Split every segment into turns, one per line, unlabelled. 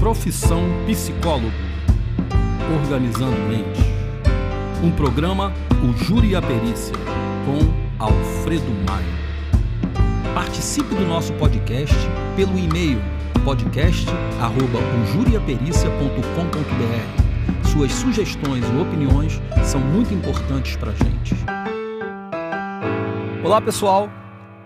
Profissão Psicólogo. Organizando Mente. Um programa O Júri e a Perícia, com Alfredo Maia. Participe do nosso podcast pelo e-mail podcast@ojuriapericia.com.br. Suas sugestões e opiniões são muito importantes para a gente. Olá, pessoal.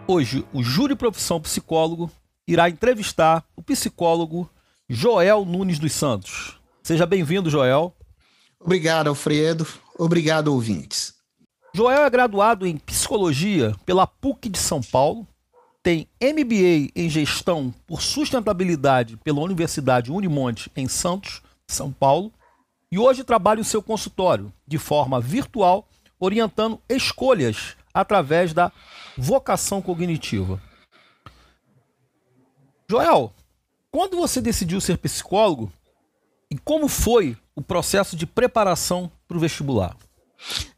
Hoje, o Júri Profissão Psicólogo irá entrevistar o psicólogo Joel Nunes dos Santos. Seja bem-vindo, Joel.
Obrigado, Alfredo. Obrigado, ouvintes.
Joel é graduado em Psicologia pela PUC de São Paulo, tem MBA em Gestão por Sustentabilidade pela Universidade Unimonte em Santos, São Paulo, e hoje trabalha em seu consultório, de forma virtual, orientando escolhas através da vocação cognitiva. Joel, quando você decidiu ser psicólogo e como foi o processo de preparação para o vestibular?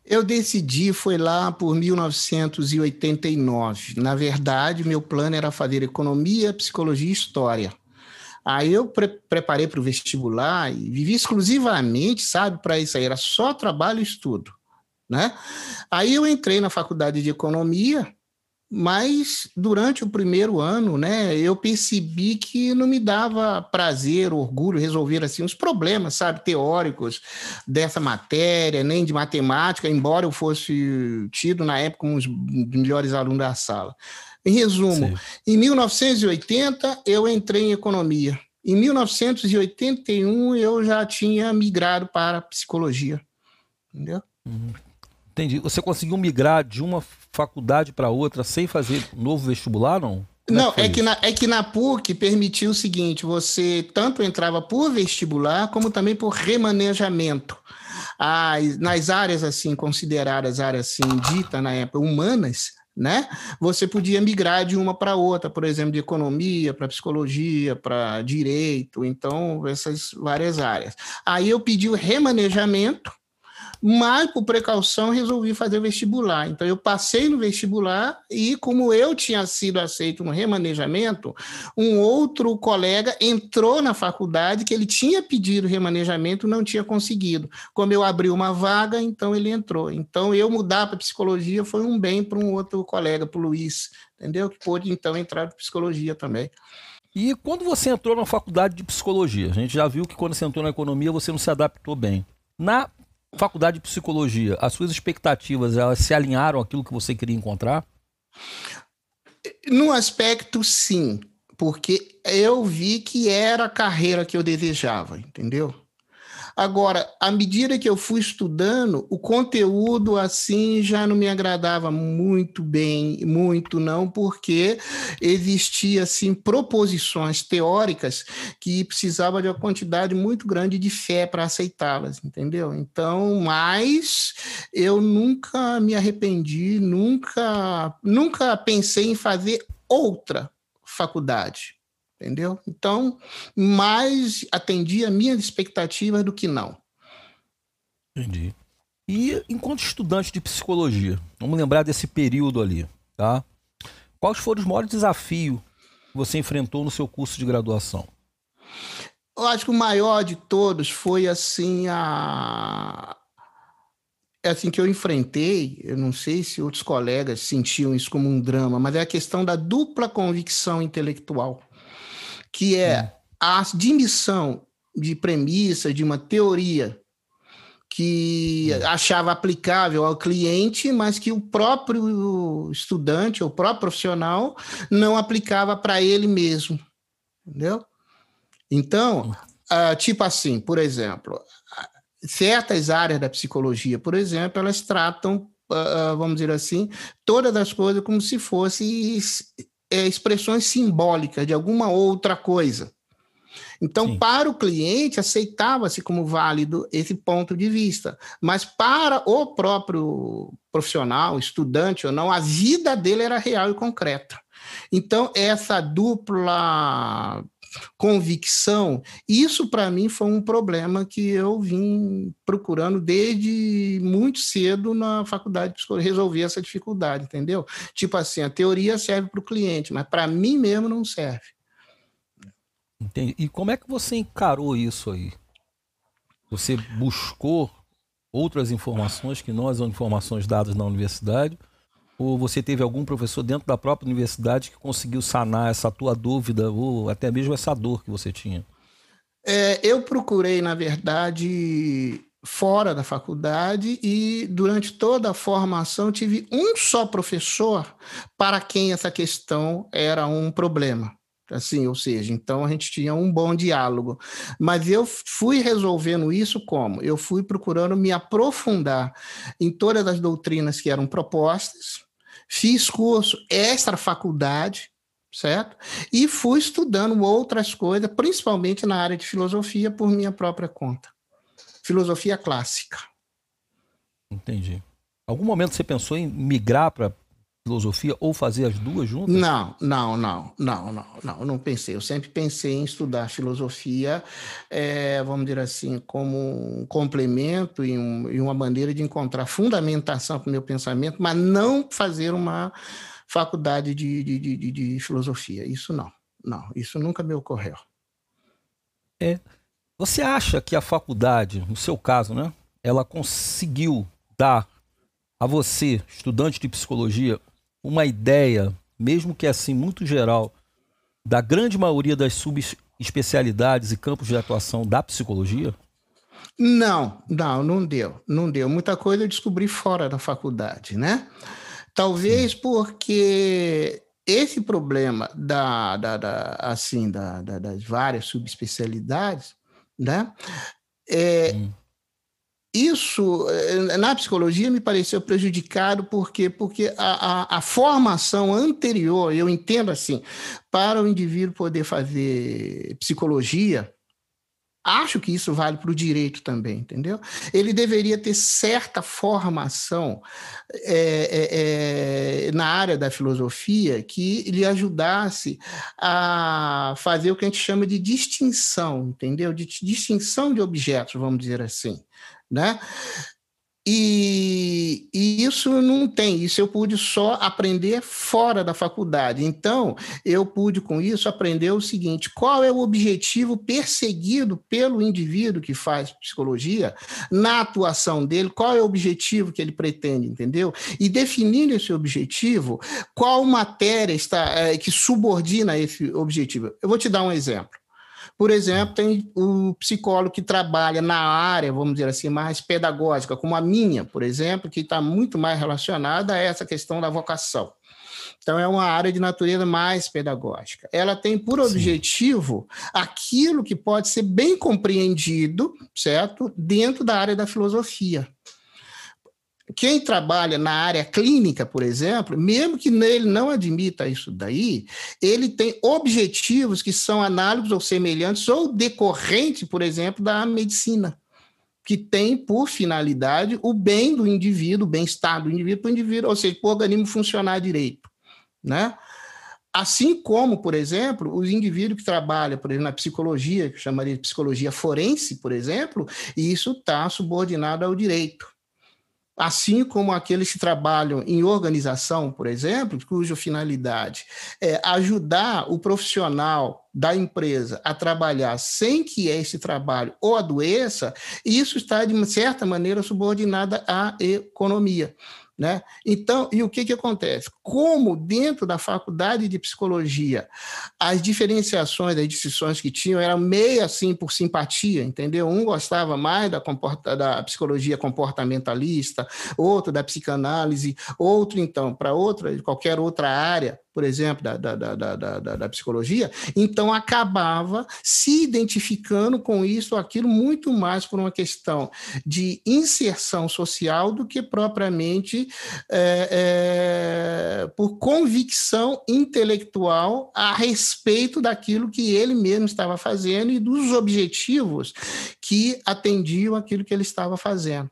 Eu decidi, foi lá por 1989. Na verdade, meu plano era fazer economia, psicologia e história. Aí eu pre preparei para o vestibular e vivi exclusivamente, sabe, para isso aí. Era só trabalho e estudo, né? Aí eu entrei na faculdade de economia mas durante o primeiro ano, né, eu percebi que não me dava prazer, orgulho resolver assim os problemas, sabe, teóricos dessa matéria, nem de matemática, embora eu fosse tido na época como um dos melhores alunos da sala. Em resumo, Sim. em 1980 eu entrei em economia. Em 1981 eu já tinha migrado para psicologia. Entendeu?
Uhum. Entendi. Você conseguiu migrar de uma faculdade para outra sem fazer novo vestibular, não?
Como não, é que, é, que na, é que na PUC permitiu o seguinte: você tanto entrava por vestibular como também por remanejamento. As, nas áreas assim consideradas áreas assim dita na época humanas, né? Você podia migrar de uma para outra, por exemplo, de economia para psicologia, para direito, então essas várias áreas. Aí eu pedi o remanejamento mas por precaução resolvi fazer vestibular. Então eu passei no vestibular e como eu tinha sido aceito no remanejamento, um outro colega entrou na faculdade que ele tinha pedido remanejamento, não tinha conseguido. Como eu abri uma vaga, então ele entrou. Então eu mudar para psicologia foi um bem para um outro colega, para o Luiz, entendeu? Que pôde então entrar para psicologia também.
E quando você entrou na faculdade de psicologia, a gente já viu que quando você entrou na economia você não se adaptou bem. Na faculdade de psicologia, as suas expectativas elas se alinharam àquilo que você queria encontrar?
No aspecto, sim, porque eu vi que era a carreira que eu desejava, entendeu? Agora, à medida que eu fui estudando, o conteúdo assim já não me agradava muito bem, muito não, porque existia assim proposições teóricas que precisava de uma quantidade muito grande de fé para aceitá-las, entendeu? Então, mas eu nunca me arrependi, nunca, nunca pensei em fazer outra faculdade entendeu? Então, mais atendia minhas expectativas do que não.
Entendi. E enquanto estudante de psicologia, vamos lembrar desse período ali, tá? Quais foram os maiores desafios que você enfrentou no seu curso de graduação?
Eu acho que o maior de todos foi assim a é assim que eu enfrentei, eu não sei se outros colegas sentiam isso como um drama, mas é a questão da dupla convicção intelectual que é a admissão de premissa de uma teoria que achava aplicável ao cliente, mas que o próprio estudante, o próprio profissional, não aplicava para ele mesmo. Entendeu? Então, uh, tipo assim, por exemplo, certas áreas da psicologia, por exemplo, elas tratam, uh, vamos dizer assim, todas as coisas como se fossem é, expressões simbólicas de alguma outra coisa. Então, Sim. para o cliente, aceitava-se como válido esse ponto de vista. Mas para o próprio profissional, estudante ou não, a vida dele era real e concreta. Então, essa dupla convicção, isso para mim foi um problema que eu vim procurando desde muito cedo na faculdade de resolver essa dificuldade, entendeu? Tipo assim, a teoria serve para o cliente, mas para mim mesmo não serve.
Entendi. E como é que você encarou isso aí? Você buscou outras informações que não as informações dadas na universidade? Ou você teve algum professor dentro da própria universidade que conseguiu sanar essa tua dúvida ou até mesmo essa dor que você tinha?
É, eu procurei, na verdade, fora da faculdade e durante toda a formação tive um só professor para quem essa questão era um problema assim, ou seja, então a gente tinha um bom diálogo. Mas eu fui resolvendo isso como? Eu fui procurando me aprofundar em todas as doutrinas que eram propostas, fiz curso extra faculdade, certo? E fui estudando outras coisas, principalmente na área de filosofia por minha própria conta. Filosofia clássica.
Entendi. Algum momento você pensou em migrar para filosofia ou fazer as duas juntas?
Não, não, não, não, não, não, não pensei. Eu sempre pensei em estudar filosofia, é, vamos dizer assim, como um complemento e, um, e uma maneira de encontrar fundamentação para o meu pensamento, mas não fazer uma faculdade de, de, de, de, filosofia. Isso não, não, isso nunca me ocorreu.
É. Você acha que a faculdade, no seu caso, né, ela conseguiu dar a você, estudante de psicologia, uma ideia, mesmo que assim muito geral, da grande maioria das subespecialidades e campos de atuação da psicologia?
Não, não, não deu, não deu. Muita coisa eu descobri fora da faculdade, né? Talvez Sim. porque esse problema da, da, da assim da, da, das várias subespecialidades, né? É, hum. Isso, eh, na psicologia, me pareceu prejudicado porque, porque a, a, a, formação anterior, eu entendo assim, para o indivíduo poder fazer psicologia, acho que isso vale para o direito também, entendeu? Ele deveria ter certa formação é, é, na área da filosofia que lhe ajudasse a fazer o que a gente chama de distinção, entendeu? De distinção de objetos, vamos dizer assim né? E, e, isso não tem, isso eu pude só aprender fora da faculdade. Então, eu pude com isso aprender o seguinte: qual é o objetivo perseguido pelo indivíduo que faz psicologia na atuação dele, qual é o objetivo que ele pretende, entendeu? E definindo esse objetivo, qual matéria está é, que subordina esse objetivo? Eu vou te dar um exemplo. Por exemplo, tem o psicólogo que trabalha na área, vamos dizer assim, mais pedagógica, como a minha, por exemplo, que está muito mais relacionada a essa questão da vocação. Então, é uma área de natureza mais pedagógica. Ela tem por objetivo Sim. aquilo que pode ser bem compreendido, certo? Dentro da área da filosofia. Quem trabalha na área clínica, por exemplo, mesmo que ele não admita isso daí, ele tem objetivos que são análogos ou semelhantes ou decorrentes, por exemplo, da medicina, que tem por finalidade o bem do indivíduo, o bem-estar do indivíduo para o indivíduo, ou seja, para o organismo funcionar direito, né? Assim como, por exemplo, os indivíduos que trabalham, por exemplo, na psicologia, que chamaria de psicologia forense, por exemplo, e isso está subordinado ao direito assim como aqueles que trabalham em organização, por exemplo, cuja finalidade é ajudar o profissional da empresa a trabalhar sem que esse trabalho o adoeça, isso está, de certa maneira, subordinada à economia. Né? Então, e o que, que acontece? Como dentro da faculdade de psicologia as diferenciações, as decisões que tinham eram meio assim por simpatia, entendeu? Um gostava mais da, comporta, da psicologia comportamentalista, outro da psicanálise, outro, então, para outra, qualquer outra área por exemplo, da, da, da, da, da, psicologia, então acabava se identificando com isso ou aquilo muito mais por uma questão de inserção social do que propriamente é, é, por convicção intelectual a respeito daquilo que ele mesmo estava fazendo e dos objetivos que atendiam aquilo que ele estava fazendo.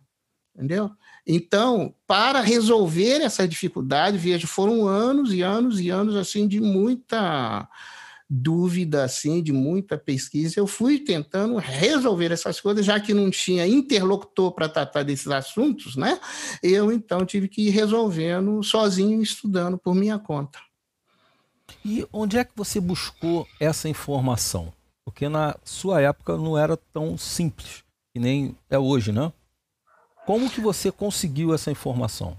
Entendeu? Então, para resolver essa dificuldade, veja, foram anos e anos e anos assim de muita dúvida, assim, de muita pesquisa. Eu fui tentando resolver essas coisas, já que não tinha interlocutor para tratar desses assuntos, né? Eu então tive que ir resolvendo sozinho, estudando por minha conta.
E onde é que você buscou essa informação? Porque na sua época não era tão simples, que nem é hoje, né? Como que você conseguiu essa informação?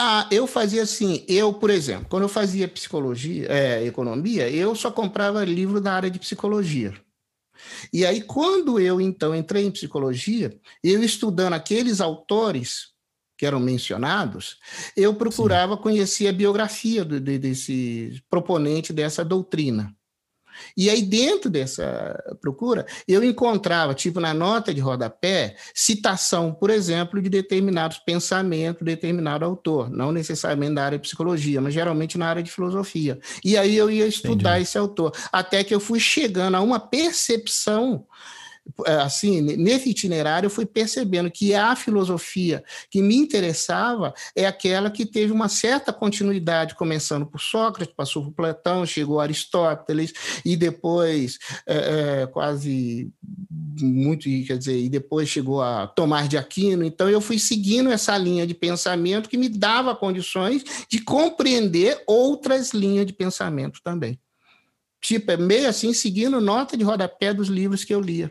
Ah, eu fazia assim, eu, por exemplo, quando eu fazia psicologia, é, economia, eu só comprava livro da área de psicologia. E aí, quando eu, então, entrei em psicologia, eu estudando aqueles autores que eram mencionados, eu procurava Sim. conhecer a biografia do, de, desse proponente dessa doutrina. E aí, dentro dessa procura, eu encontrava, tipo, na nota de rodapé, citação, por exemplo, de determinados pensamentos, de determinado autor, não necessariamente da área de psicologia, mas geralmente na área de filosofia. E aí eu ia estudar Entendi. esse autor, até que eu fui chegando a uma percepção assim, nesse itinerário, eu fui percebendo que a filosofia que me interessava é aquela que teve uma certa continuidade, começando por Sócrates, passou por Platão, chegou a Aristóteles, e depois, é, é, quase muito, quer dizer, e depois chegou a Tomás de Aquino. Então, eu fui seguindo essa linha de pensamento que me dava condições de compreender outras linhas de pensamento também. Tipo, é meio assim, seguindo nota de rodapé dos livros que eu lia.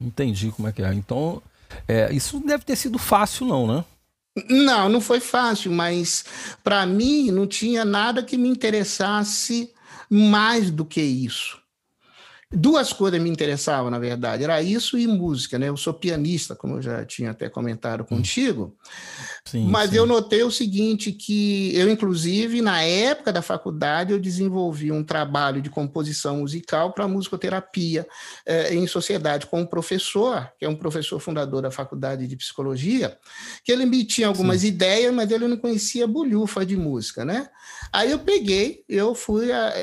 Entendi como é que é. Então, é, isso deve ter sido fácil, não, né?
Não, não foi fácil, mas para mim não tinha nada que me interessasse mais do que isso. Duas coisas me interessavam, na verdade, era isso e música, né? Eu sou pianista, como eu já tinha até comentado hum. contigo. Sim, mas sim. eu notei o seguinte, que eu, inclusive, na época da faculdade, eu desenvolvi um trabalho de composição musical para musicoterapia eh, em sociedade com um professor, que é um professor fundador da faculdade de psicologia, que ele me tinha algumas sim. ideias, mas ele não conhecia bolhufa de música, né? Aí eu peguei, eu fui... A,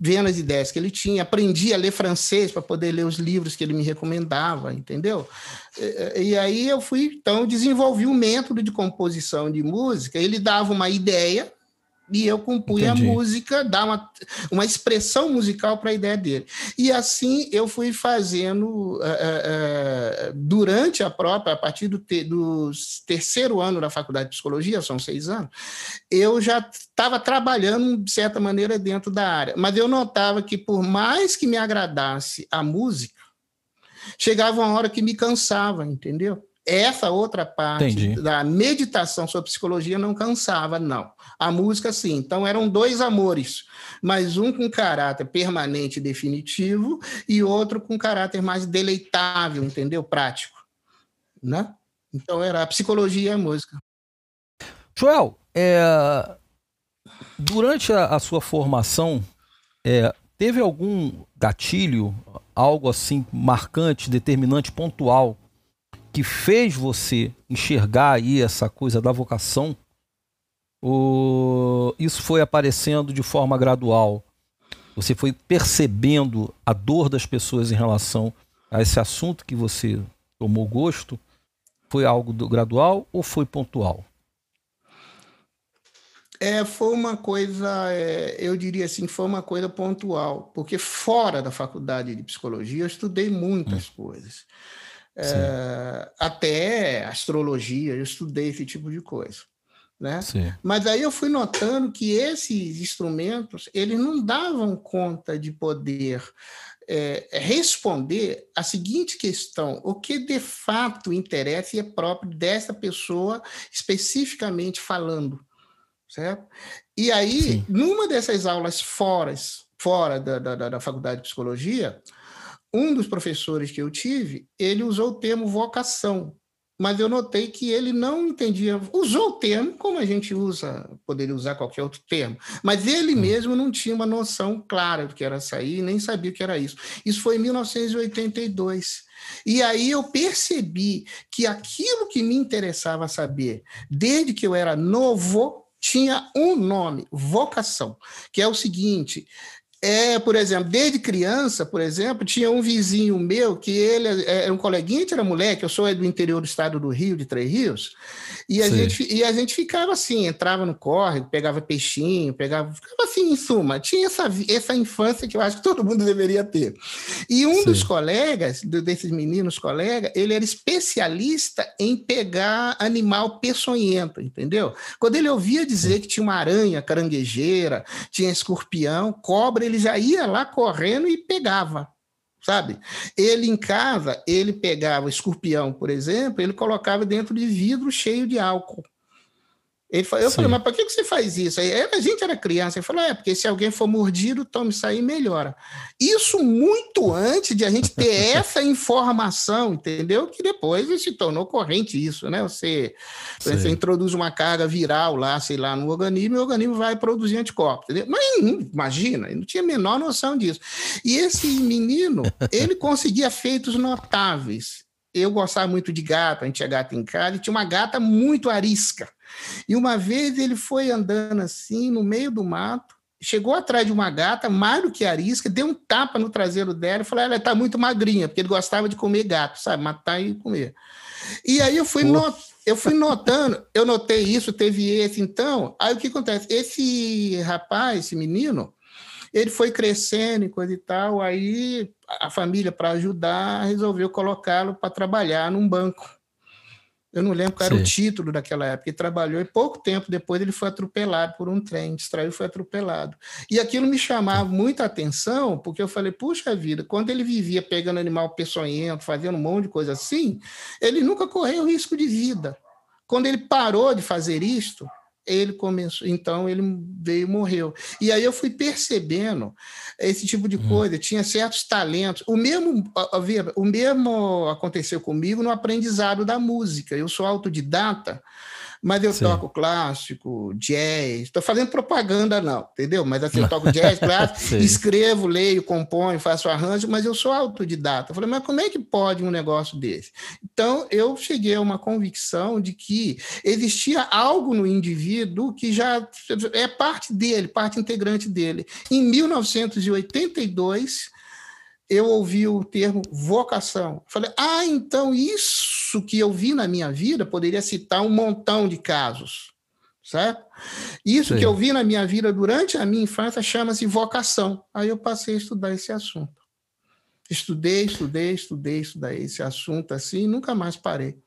vendo as ideias que ele tinha, aprendi a ler francês para poder ler os livros que ele me recomendava, entendeu? E, e, aí eu fui, então, desenvolvi um método de composição de música. Ele dava uma ideia, e eu compunha Entendi. a música, dar uma, uma expressão musical para a ideia dele. E assim eu fui fazendo uh, uh, durante a própria, a partir do, te, do terceiro ano da faculdade de psicologia, são seis anos, eu já estava trabalhando de certa maneira dentro da área. Mas eu notava que por mais que me agradasse a música, chegava uma hora que me cansava, entendeu? Essa outra parte Entendi. da meditação sobre psicologia não cansava, não. A música, sim. Então, eram dois amores, mas um com caráter permanente e definitivo e outro com caráter mais deleitável, entendeu? Prático. Né? Então, era a psicologia e a música.
Joel, é... durante a, a, sua formação, é, teve algum gatilho, algo assim marcante, determinante, pontual, que fez você enxergar aí essa coisa da vocação? Ou isso foi aparecendo de forma gradual? Você foi percebendo a dor das pessoas em relação a esse assunto que você tomou gosto? Foi algo gradual ou foi pontual?
É, foi uma coisa, é, eu diria assim, foi uma coisa pontual, porque fora da faculdade de psicologia eu estudei muitas hum. coisas é, até astrologia, eu estudei esse tipo de coisa. Né? Mas aí eu fui notando que esses instrumentos eles não davam conta de poder é, responder a seguinte questão: o que de fato interessa e é próprio dessa pessoa especificamente falando, certo? E aí, Sim. numa dessas aulas fora, fora da, da, da faculdade de psicologia, um dos professores que eu tive, ele usou o termo vocação, mas eu notei que ele não entendia, usou o termo como a gente usa, poderia usar qualquer outro termo, mas ele hum. mesmo não tinha uma noção clara do que era sair, nem sabia o que era isso. Isso foi em 1982. E aí eu percebi que aquilo que me interessava saber, desde que eu era novo, tinha um nome, vocação, que é o seguinte: é, por exemplo, desde criança, por exemplo, tinha um vizinho meu que ele é, era um coleguinha, era moleque, eu sou do interior do estado do Rio, de Três Rios, e a, gente, e a gente ficava assim, entrava no córrego, pegava peixinho, pegava, ficava assim, em suma, tinha essa, essa infância que eu acho que todo mundo deveria ter. E um Sim. dos colegas, desses meninos colegas, ele era especialista em pegar animal peçonhento, entendeu? Quando ele ouvia dizer Sim. que tinha uma aranha caranguejeira, tinha escorpião, cobra, ele já ia lá correndo e pegava, sabe? Ele em casa, ele pegava escorpião, por exemplo, ele colocava dentro de vidro cheio de álcool. Ele falou, eu Sim. falei, mas por que você faz isso? Aí, a gente era criança, ele falou, é, porque se alguém for mordido, tome isso aí melhora. Isso muito antes de a gente ter essa informação, entendeu? Que depois se tornou corrente isso, né? Você, você introduz uma carga viral lá, sei lá, no organismo, e o organismo vai produzir anticorpos, entendeu? Mas imagina, ele não tinha a menor noção disso. E esse menino, ele conseguia feitos notáveis. Eu gostava muito de gato, a gente tinha gato em casa, e tinha uma gata muito arisca. E uma vez ele foi andando assim, no meio do mato, chegou atrás de uma gata, mais do que arisca, deu um tapa no traseiro dela e falou: ela está muito magrinha, porque ele gostava de comer gato, sabe? Matar e comer. E aí eu fui, not, eu fui notando, eu notei isso, teve esse, então. Aí o que acontece? Esse rapaz, esse menino, ele foi crescendo e coisa e tal, aí a família, para ajudar, resolveu colocá-lo para trabalhar num banco. Eu não lembro qual era Sim. o título daquela época. Ele trabalhou e pouco tempo depois ele foi atropelado por um trem, distraiu e foi atropelado. E aquilo me chamava muita atenção, porque eu falei, puxa vida, quando ele vivia pegando animal peçonhento, fazendo um monte de coisa assim, ele nunca correu risco de vida. Quando ele parou de fazer isto, ele começou, então ele veio e morreu. E aí eu fui percebendo esse tipo de hum. coisa, tinha certos talentos. O mesmo, o mesmo aconteceu comigo no aprendizado da música. Eu sou autodidata, mas eu Sim. toco clássico, jazz, estou fazendo propaganda não, entendeu? Mas assim, eu toco jazz, clássico, escrevo, leio, componho, faço arranjo, mas eu sou autodidata. Eu falei, mas como é que pode um negócio desse? Então, eu cheguei a uma convicção de que existia algo no indivíduo que já é parte dele, parte integrante dele. Em 1982, eu ouvi o termo vocação. Falei, ah, então isso que eu vi na minha vida poderia citar um montão de casos, certo? Isso Sim. que eu vi na minha vida durante a minha infância chama-se vocação. Aí eu passei a estudar esse assunto. Estudei, estudei, estudei, estudei esse assunto assim, e nunca mais parei.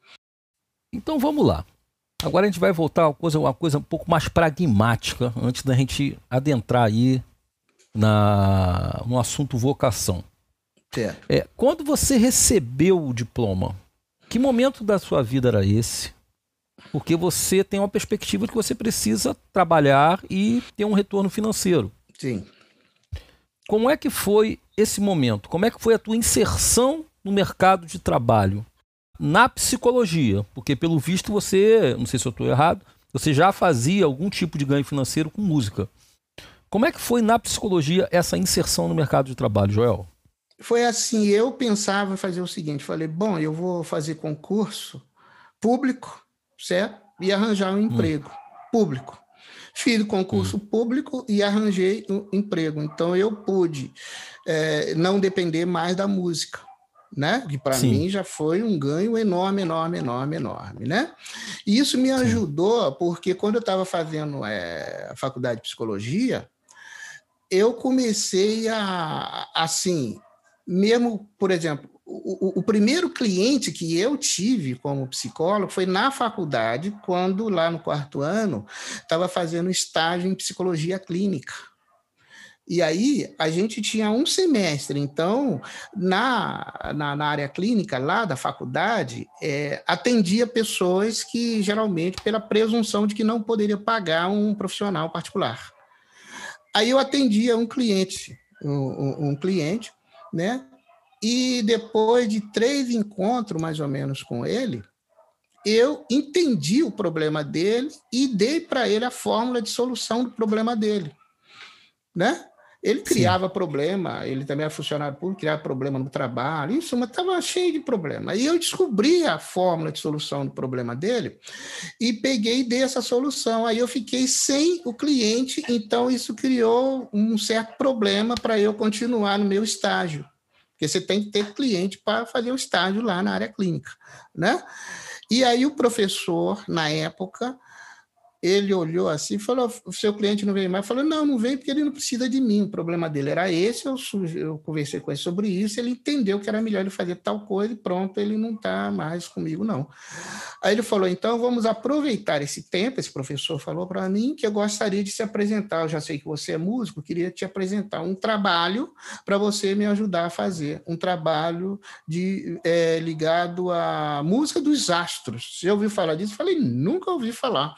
Então vamos lá. Agora a gente vai voltar a uma coisa, uma coisa um pouco mais pragmática, antes da gente adentrar aí na, no assunto vocação. Certo. É, quando você recebeu o diploma, que momento da sua vida era esse? Porque você tem uma perspectiva de que você precisa trabalhar e ter um retorno financeiro.
Sim.
Como é que foi esse momento? Como é que foi a tua inserção no mercado de trabalho? Na psicologia, porque pelo visto você, não sei se eu estou errado, você já fazia algum tipo de ganho financeiro com música. Como é que foi na psicologia essa inserção no mercado de trabalho, Joel?
Foi assim, eu pensava em fazer o seguinte, falei, bom, eu vou fazer concurso público, certo? E arranjar um hum. emprego hum. público. Fiz o concurso hum. público e arranjei um emprego. Então eu pude é, não depender mais da música, né? Que para mim já foi um ganho enorme, enorme, enorme, enorme, né? E isso me ajudou Sim. porque quando eu estava fazendo é, a faculdade de psicologia, eu comecei a, assim, mesmo, por exemplo, o, o, primeiro cliente que eu tive como psicólogo foi na faculdade, quando lá no quarto ano estava fazendo estágio em psicologia clínica. E aí a gente tinha um semestre, então na, na, na área clínica lá da faculdade é, atendia pessoas que geralmente pela presunção de que não poderia pagar um profissional particular. Aí eu atendia um cliente, um, um cliente né? E depois de três encontros, mais ou menos, com ele, eu entendi o problema dele e dei para ele a fórmula de solução do problema dele, né? Ele criava Sim. problema, ele também era funcionário público, criava problema no trabalho, isso, mas estava cheio de problema. E eu descobri a fórmula de solução do problema dele e peguei e dei essa solução. Aí eu fiquei sem o cliente, então isso criou um certo problema para eu continuar no meu estágio, porque você tem que ter cliente para fazer o estágio lá na área clínica, né? E aí o professor, na época, ele olhou assim e falou: o seu cliente não vem mais? Falou: não, não vem porque ele não precisa de mim. O problema dele era esse. Eu, eu conversei com ele sobre isso. Ele entendeu que era melhor ele fazer tal coisa e pronto, ele não está mais comigo, não. Aí ele falou: então vamos aproveitar esse tempo. Esse professor falou para mim que eu gostaria de se apresentar. Eu já sei que você é músico, queria te apresentar um trabalho para você me ajudar a fazer. Um trabalho de, é, ligado à música dos astros. Você ouviu falar disso? Eu falei: nunca ouvi falar.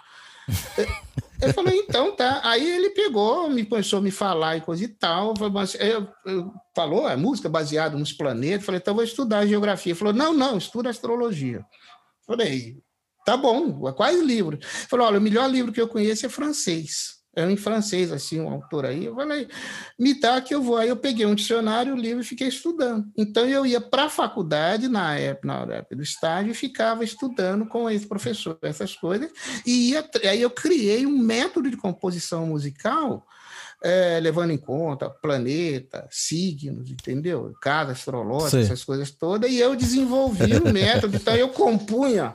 Eu falei, então tá. Aí ele pegou, me começou a me falar e coisa e tal. Eu, eu, falou, é música baseada nos planetas. Falei, então vou estudar geografia. Ele falou, não, não, estuda astrologia. Falei, tá bom, quais livros? Falou, olha, o melhor livro que eu conheço é francês é em francês, assim, um autor aí. Eu falei, me dá que eu vou. Aí eu peguei um dicionário, o livro e fiquei estudando. Então eu ia para a faculdade, na época, na época do estágio, e ficava estudando com esse professor, essas coisas. E ia, aí eu criei um método de composição musical é, levando em conta planeta, signos, entendeu? Casa astrológica, Sim. essas coisas todas, e eu desenvolvi o um método, então eu compunha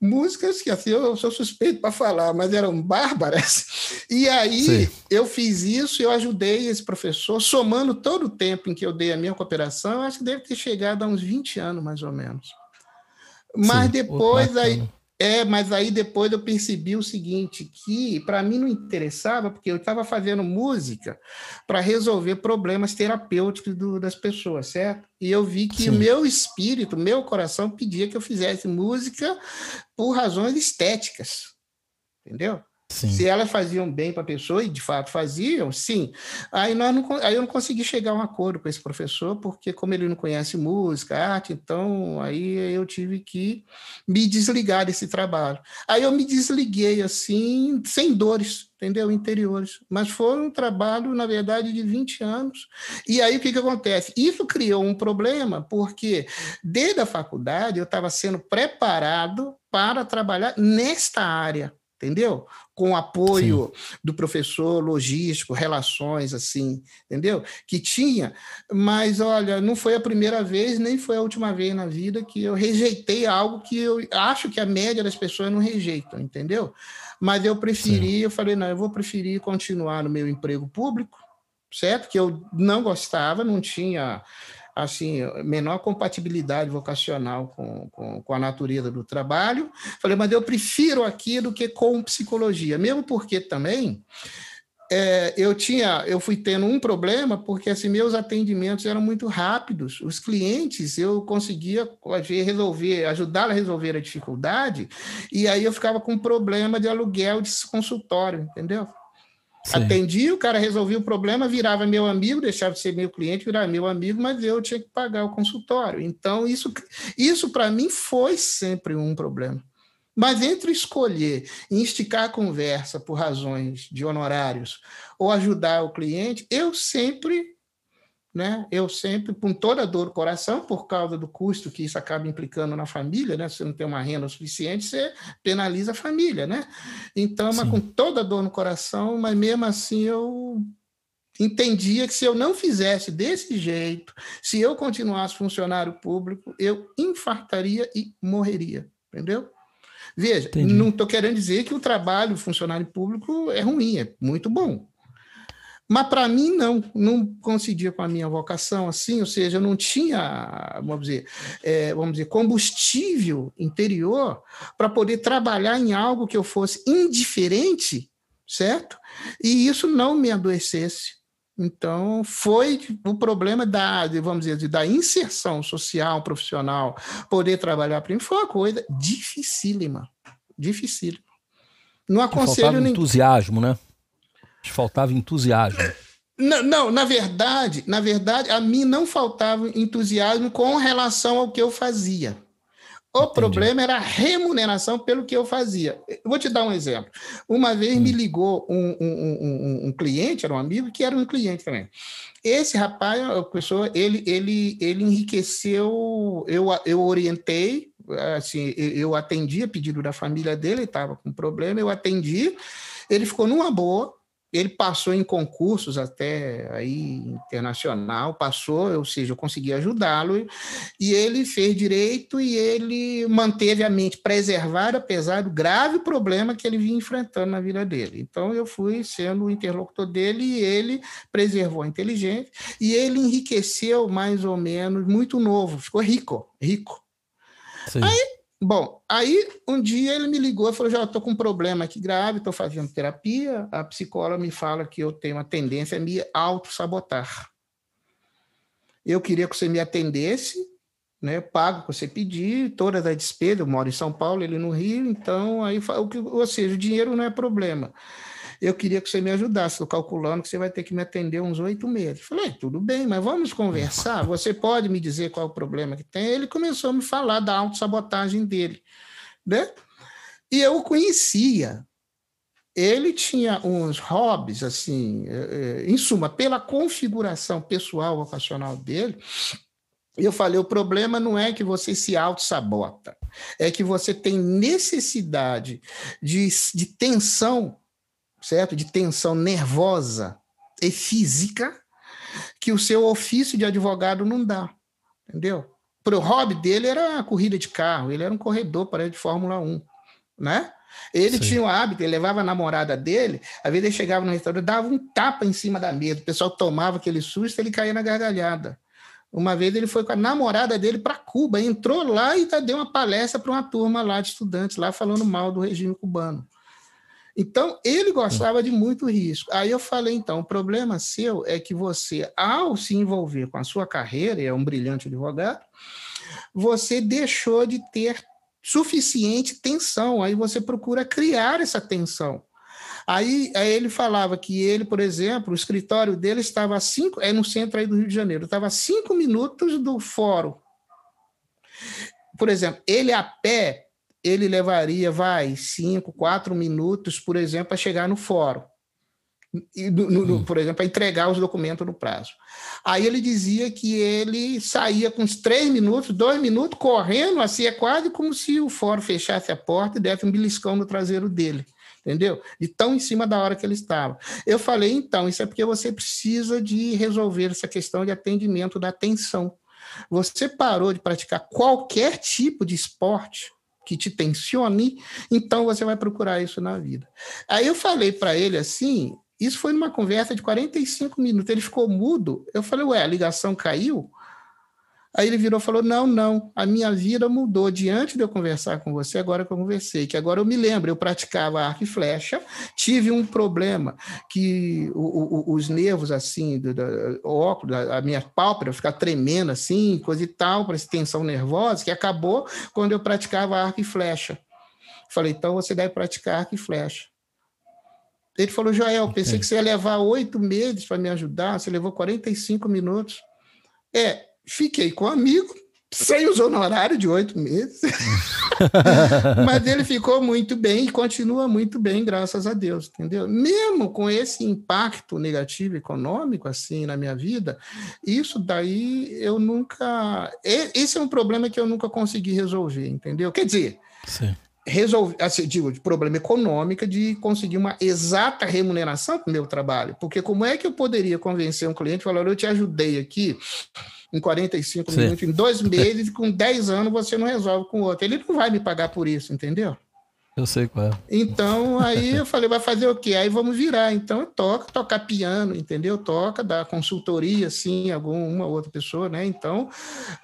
músicas que assim, eu sou suspeito para falar, mas eram bárbaras. E aí Sim. eu fiz isso, eu ajudei esse professor, somando todo o tempo em que eu dei a minha cooperação, acho que deve ter chegado a uns 20 anos, mais ou menos. Mas Sim. depois aí é, mas aí depois eu percebi o seguinte, que para mim não interessava, porque eu estava fazendo música para resolver problemas terapêuticos do, das pessoas, certo? E eu vi que o meu espírito, meu coração pedia que eu fizesse música por razões estéticas, entendeu? Sim. Se elas faziam bem para a pessoa, e de fato faziam, sim. Aí, nós não, aí eu não consegui chegar a um acordo com esse professor, porque como ele não conhece música, arte, então aí eu tive que me desligar desse trabalho. Aí eu me desliguei assim, sem dores, entendeu? Interiores. Mas foi um trabalho, na verdade, de 20 anos. E aí o que, que acontece? Isso criou um problema, porque desde a faculdade eu estava sendo preparado para trabalhar nesta área entendeu? Com apoio Sim. do professor logístico, relações, assim, entendeu? Que tinha, mas olha, não foi a primeira vez, nem foi a última vez na vida que eu rejeitei algo que eu acho que a média das pessoas não rejeitam, entendeu? Mas eu preferi, Sim. eu falei, não, eu vou preferir continuar no meu emprego público, certo? Que eu não gostava, não tinha assim, menor compatibilidade vocacional com, com, com, a natureza do trabalho. Falei, mas eu prefiro aqui do que com psicologia, mesmo porque também é, eu tinha, eu fui tendo um problema porque assim meus atendimentos eram muito rápidos. Os clientes eu conseguia resolver, ajudar a resolver a dificuldade, e aí eu ficava com problema de aluguel de consultório, entendeu? Sim. Atendia, o cara resolvia o problema, virava meu amigo, deixava de ser meu cliente, virava meu amigo, mas eu tinha que pagar o consultório. Então, isso, isso para mim foi sempre um problema. Mas entre escolher e esticar a conversa por razões de honorários ou ajudar o cliente, eu sempre né? Eu sempre, com toda a dor do coração, por causa do custo que isso acaba implicando na família, né? Se você não tem uma renda suficiente, você penaliza a família, né? Então, mas com toda a dor no coração, mas mesmo assim eu entendia que se eu não fizesse desse jeito, se eu continuasse funcionário público, eu infartaria e morreria, entendeu? Veja, Entendi. não estou querendo dizer que o trabalho funcionário público é ruim, é muito bom. Mas para mim, não, não coincidia com a minha vocação, assim, ou seja, eu não tinha, vamos dizer, é, vamos dizer combustível interior para poder trabalhar em algo que eu fosse indiferente, certo? E isso não me adoecesse. Então, foi o problema da, vamos dizer, da inserção social, profissional, poder trabalhar para mim, foi uma coisa dificílima, dificílima.
Não aconselho nem entusiasmo, né? Faltava entusiasmo.
Não, não, na verdade, na verdade, a mim não faltava entusiasmo com relação ao que eu fazia. O Entendi. problema era a remuneração pelo que eu fazia. Eu vou te dar um exemplo. Uma vez hum. me ligou um, um, um, um, cliente, era um amigo, que era um cliente também. Esse rapaz, a pessoa, ele, ele, ele enriqueceu, eu, eu orientei, assim, eu atendi a pedido da família dele, ele estava com problema, eu atendi, ele ficou numa boa, ele passou em concursos até aí internacional, passou, ou seja, eu consegui ajudá-lo, e ele fez direito e ele manteve a mente preservada, apesar do grave problema que ele vinha enfrentando na vida dele. Então, eu fui sendo o interlocutor dele e ele preservou a inteligência, e ele enriqueceu mais ou menos, muito novo, ficou rico, rico. Sim. Aí Bom, aí um dia ele me ligou e falou: já estou com um problema aqui grave, estou fazendo terapia. A psicóloga me fala que eu tenho uma tendência a me auto-sabotar. Eu queria que você me atendesse, né? Pago o que você pedir, todas as despesas. Eu moro em São Paulo, ele no Rio, então aí, ou seja, o dinheiro não é problema eu queria que você me ajudasse. Estou calculando que você vai ter que me atender uns oito meses. Falei, tudo bem, mas vamos conversar. Você pode me dizer qual é o problema que tem? Ele começou a me falar da autossabotagem dele, né? E eu o conhecia. Ele tinha uns hobbies, assim, é, é, em suma, pela configuração pessoal vocacional dele, eu falei, o problema não é que você se auto-sabota, é que você tem necessidade de, de tensão certo? De tensão nervosa e física que o seu ofício de advogado não dá, entendeu? Para o hobby dele era a corrida de carro, ele era um corredor para de Fórmula 1, né? Ele Sim. tinha o hábito, ele levava a namorada dele, às vezes ele chegava no restaurante, dava um tapa em cima da mesa, o pessoal tomava aquele susto, ele caía na gargalhada. Uma vez ele foi com a namorada dele para Cuba, entrou lá e deu uma palestra para uma turma lá de estudantes, lá falando mal do regime cubano. Então, ele gostava de muito risco. Aí eu falei, então, o problema seu é que você, ao se envolver com a sua carreira, e é um brilhante advogado, você deixou de ter suficiente tensão. Aí você procura criar essa tensão. Aí, aí, ele falava que ele, por exemplo, o escritório dele estava a cinco, é no centro aí do Rio de Janeiro, estava a cinco minutos do fórum. Por exemplo, ele a pé ele levaria, vai, cinco, quatro minutos, por exemplo, para chegar no fórum. E, no, no, por exemplo, para entregar os documentos no prazo. Aí ele dizia que ele saía com uns três minutos, dois minutos, correndo, assim, é quase como se o fórum fechasse a porta e desse um beliscão no traseiro dele, entendeu? De tão em cima da hora que ele estava. Eu falei, então, isso é porque você precisa de resolver essa questão de atendimento da atenção. Você parou de praticar qualquer tipo de esporte que te tensione, então você vai procurar isso na vida. Aí eu falei para ele assim, isso foi numa conversa de 45 minutos, ele ficou mudo. Eu falei, ué, a ligação caiu? Aí ele virou e falou: Não, não, a minha vida mudou diante de eu conversar com você, agora que eu conversei, que agora eu me lembro, eu praticava arco e flecha, tive um problema que o, o, os nervos, assim, do, do, o óculos, a, a minha pálpebra ficar tremendo assim, coisa e tal, para tensão nervosa, que acabou quando eu praticava arco e flecha. Falei: Então você deve praticar arco e flecha. Ele falou: Joel, pensei que você ia levar oito meses para me ajudar, você levou 45 minutos. É, Fiquei com um amigo, sem os honorários de oito meses. Mas ele ficou muito bem e continua muito bem, graças a Deus, entendeu? Mesmo com esse impacto negativo econômico, assim, na minha vida, isso daí eu nunca. Esse é um problema que eu nunca consegui resolver, entendeu? Quer dizer. Sim resolver, assim, digo, de problema econômico de conseguir uma exata remuneração para o meu trabalho. Porque como é que eu poderia convencer um cliente e falar, eu te ajudei aqui, em 45 Sim. minutos, em dois meses, com 10 anos você não resolve com o outro. Ele não vai me pagar por isso, entendeu?
Eu sei qual é.
Então, aí eu falei, vai fazer o quê? Aí vamos virar. Então, eu toco, tocar piano, entendeu? Toca, dá consultoria, assim, alguma outra pessoa, né? Então,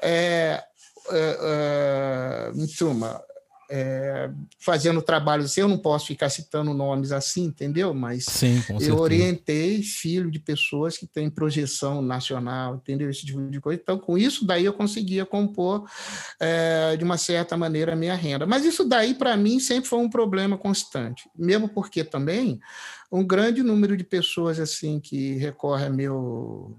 é, é, é, em suma, é, fazendo trabalhos assim, eu não posso ficar citando nomes assim, entendeu? Mas Sim, eu orientei filho de pessoas que têm projeção nacional, entendeu? Esse tipo de coisa. Então, com isso daí eu conseguia compor é, de uma certa maneira a minha renda. Mas isso daí, para mim, sempre foi um problema constante. Mesmo porque também um grande número de pessoas assim que recorre a meu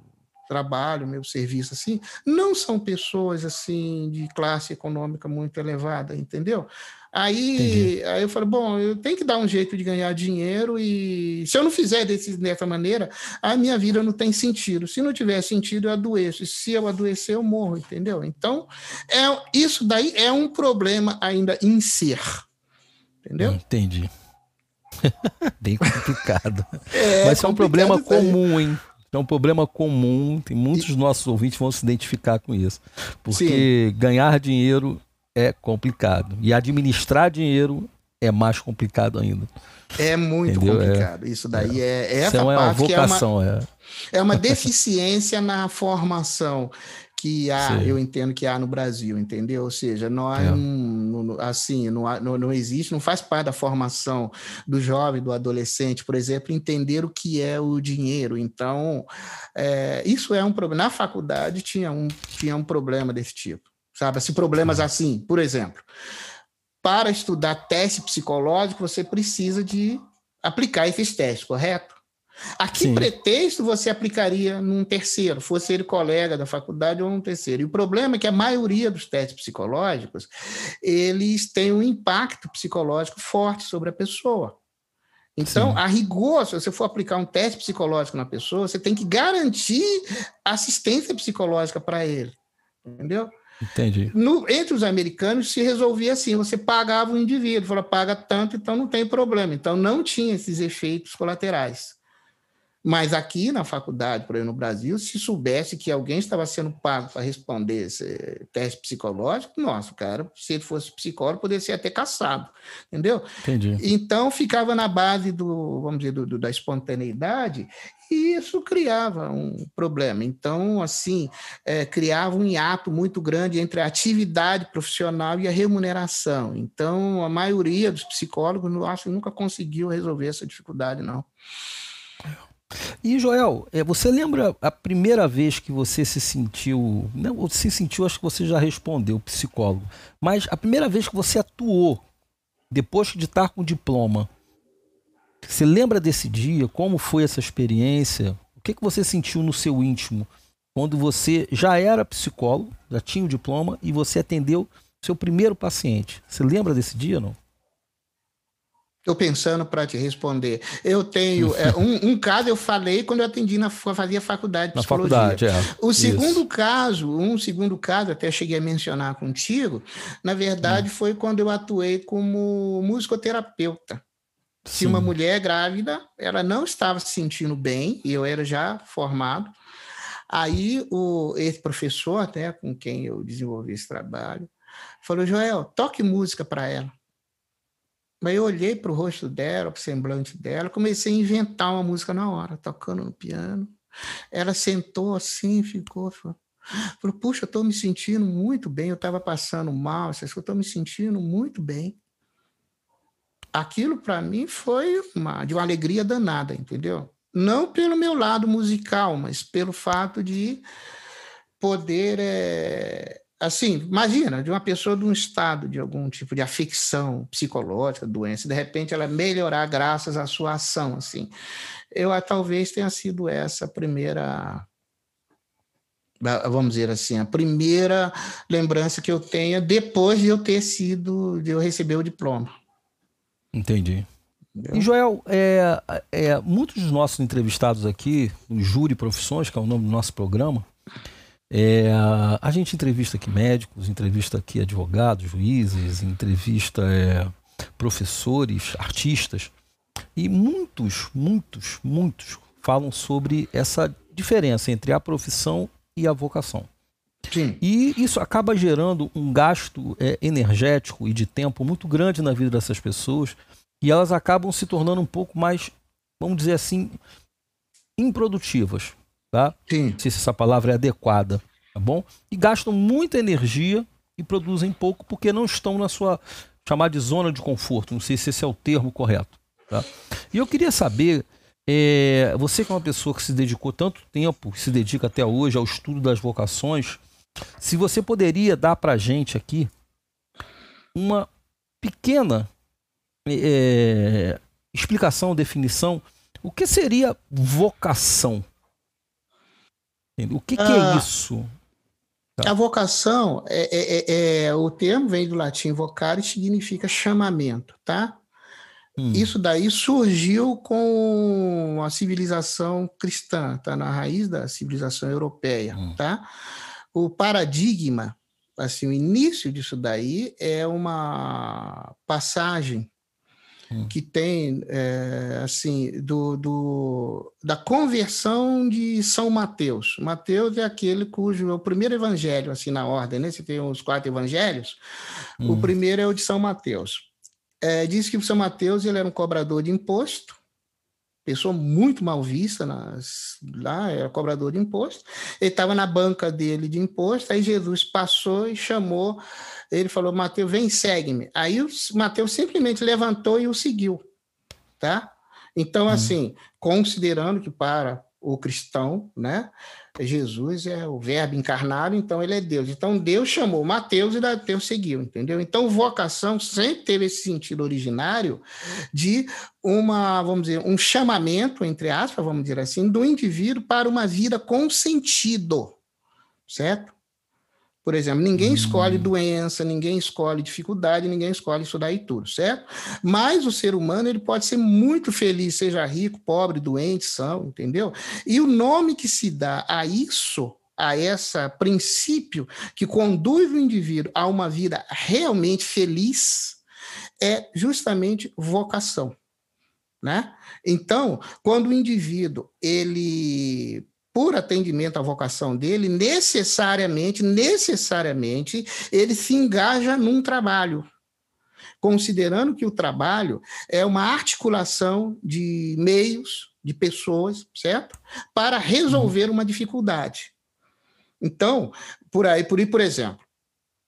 trabalho, meu serviço assim, não são pessoas assim de classe econômica muito elevada, entendeu? Aí, aí eu falei, bom, eu tenho que dar um jeito de ganhar dinheiro e se eu não fizer desse, dessa maneira, a minha vida não tem sentido. Se não tiver sentido, eu adoeço. E se eu adoecer, eu morro, entendeu? Então, é, isso daí é um problema ainda em ser. Entendeu?
Entendi. Bem complicado. É, Mas é um problema comum, hein? É um problema comum, tem muitos dos nossos ouvintes vão se identificar com isso. Porque Sim. ganhar dinheiro é complicado. E administrar dinheiro é mais complicado ainda.
É muito Entendeu? É. complicado. É, Isso daí é, é, é essa é uma vocação, é uma, é. é uma deficiência na formação que há, Sim. eu entendo que há no Brasil, entendeu? Ou seja, nós é. não, assim, não, não, não, existe, não faz parte da formação do jovem, do adolescente, por exemplo, entender o que é o dinheiro. Então, é, isso é um problema. Na faculdade tinha um, tinha um problema desse tipo, sabe? Assim, problemas assim, por exemplo, para estudar teste psicológico, você precisa de aplicar esses testes, correto? A que Sim. pretexto você aplicaria num terceiro, fosse ele colega da faculdade ou num terceiro? E o problema é que a maioria dos testes psicológicos, eles têm um impacto psicológico forte sobre a pessoa. Então, Sim. a rigor, se você for aplicar um teste psicológico na pessoa, você tem que garantir assistência psicológica para ele. Entendeu?
Entendi.
No, entre os americanos se resolvia assim: você pagava o indivíduo, falou, paga tanto, então não tem problema. Então não tinha esses efeitos colaterais. Mas aqui na faculdade, por exemplo, no Brasil, se soubesse que alguém estava sendo pago para responder esse teste psicológico, nossa, cara, se ele fosse psicólogo, poderia ser até caçado, entendeu?
Entendi.
Então ficava na base do, vamos dizer, do, do, da espontaneidade, e isso criava um problema. Então, assim, é, criava um hiato muito grande entre a atividade profissional e a remuneração. Então, a maioria dos psicólogos, eu acho, nunca conseguiu resolver essa dificuldade, não.
E Joel, é, você lembra a primeira vez que você se sentiu, não, se sentiu, acho que você já respondeu, psicólogo, mas a primeira vez que você atuou depois de estar com o diploma, você lembra desse dia? Como foi essa experiência? O que, que você sentiu no seu íntimo quando você já era psicólogo, já tinha o diploma e você atendeu seu primeiro paciente? Você lembra desse dia, não?
Estou pensando para te responder. Eu tenho é, um, um, caso eu falei quando eu atendi na fazia faculdade de na psicologia. Faculdade, é. O segundo Isso. caso, um segundo caso, até cheguei a mencionar contigo, na verdade hum. foi quando eu atuei como musicoterapeuta. Se uma mulher grávida, ela não estava se sentindo bem, e eu era já formado. Aí o esse professor, até com quem eu desenvolvi esse trabalho, falou: Joel, toque música para ela. Mas eu olhei para o rosto dela, para o semblante dela, comecei a inventar uma música na hora, tocando no piano. Ela sentou assim, ficou, falou, falou puxa, eu estou me sentindo muito bem, eu estava passando mal, eu estou me sentindo muito bem. Aquilo para mim foi uma, de uma alegria danada, entendeu? Não pelo meu lado musical, mas pelo fato de poder é, assim, imagina, de uma pessoa de um estado de algum tipo de afecção psicológica, doença, de repente ela melhorar graças à sua ação, assim. Eu talvez tenha sido essa a primeira vamos dizer assim, a primeira lembrança que eu tenho depois de eu ter sido, de eu receber o diploma.
Entendi. Entendeu? E Joel, é, é, muitos dos nossos entrevistados aqui, no Júri Profissões, que é o nome do nosso programa, é, a gente entrevista aqui médicos, entrevista aqui advogados, juízes, entrevista é, professores, artistas. E muitos, muitos, muitos falam sobre essa diferença entre a profissão e a vocação.
Sim.
E isso acaba gerando um gasto é, energético e de tempo muito grande na vida dessas pessoas e elas acabam se tornando um pouco mais, vamos dizer assim, improdutivas tá?
Sim.
Se essa palavra é adequada, tá bom? E gastam muita energia e produzem pouco porque não estão na sua chamada de zona de conforto. Não sei se esse é o termo correto, tá? E eu queria saber, é, você que é uma pessoa que se dedicou tanto tempo, se dedica até hoje ao estudo das vocações, se você poderia dar para gente aqui uma pequena é, explicação, definição, o que seria vocação? O que, que é ah, é isso?
Tá. A vocação, é, é, é, é, o termo vem do latim vocare, significa chamamento, tá? Hum. Isso daí surgiu com a civilização cristã, tá na raiz da civilização europeia, hum. tá? O paradigma, assim, o início disso daí é uma passagem hum. que tem, é, assim, do, do, da conversão de São Mateus. Mateus é aquele cujo é o primeiro evangelho, assim, na ordem, né? Você tem os quatro evangelhos. Hum. O primeiro é o de São Mateus. É, diz que o São Mateus ele era um cobrador de imposto, pessoa muito mal vista nas, lá, era cobrador de imposto. Ele estava na banca dele de imposto, aí Jesus passou e chamou, ele falou, Mateus, vem, segue-me. Aí o Mateus simplesmente levantou e o seguiu, tá? Então, hum. assim, considerando que para o cristão, né? Jesus é o verbo encarnado, então ele é Deus. Então Deus chamou Mateus e Mateus seguiu, entendeu? Então vocação sempre teve esse sentido originário de uma, vamos dizer, um chamamento, entre aspas, vamos dizer assim, do indivíduo para uma vida com sentido, certo? Por exemplo, ninguém escolhe hum. doença, ninguém escolhe dificuldade, ninguém escolhe estudar e tudo, certo? Mas o ser humano ele pode ser muito feliz, seja rico, pobre, doente, são, entendeu? E o nome que se dá a isso, a esse princípio que conduz o indivíduo a uma vida realmente feliz, é justamente vocação. Né? Então, quando o indivíduo ele por atendimento à vocação dele, necessariamente, necessariamente, ele se engaja num trabalho, considerando que o trabalho é uma articulação de meios, de pessoas, certo? Para resolver uma dificuldade. Então, por aí, por aí, por exemplo,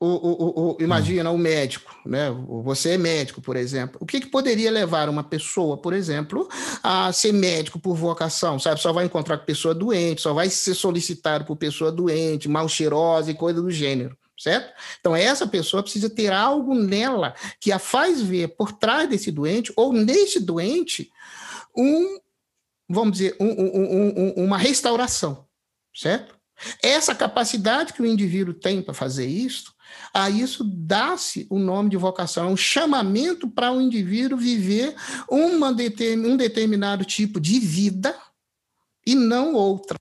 o, o, o, imagina o médico, né? Você é médico, por exemplo. O que, que, poderia levar uma pessoa, por exemplo, a ser médico por vocação? Sabe, só vai encontrar pessoa doente, só vai ser solicitado por pessoa doente, mal cheirosa e coisa do gênero. Certo? Então, essa pessoa precisa ter algo nela que a faz ver por trás desse doente, ou nesse doente, um, vamos dizer, um, um, uma restauração. Certo? Essa capacidade que o indivíduo tem para fazer isso a isso dá-se o nome de vocação, é um chamamento para o um indivíduo viver uma um determinado tipo de vida e não outra,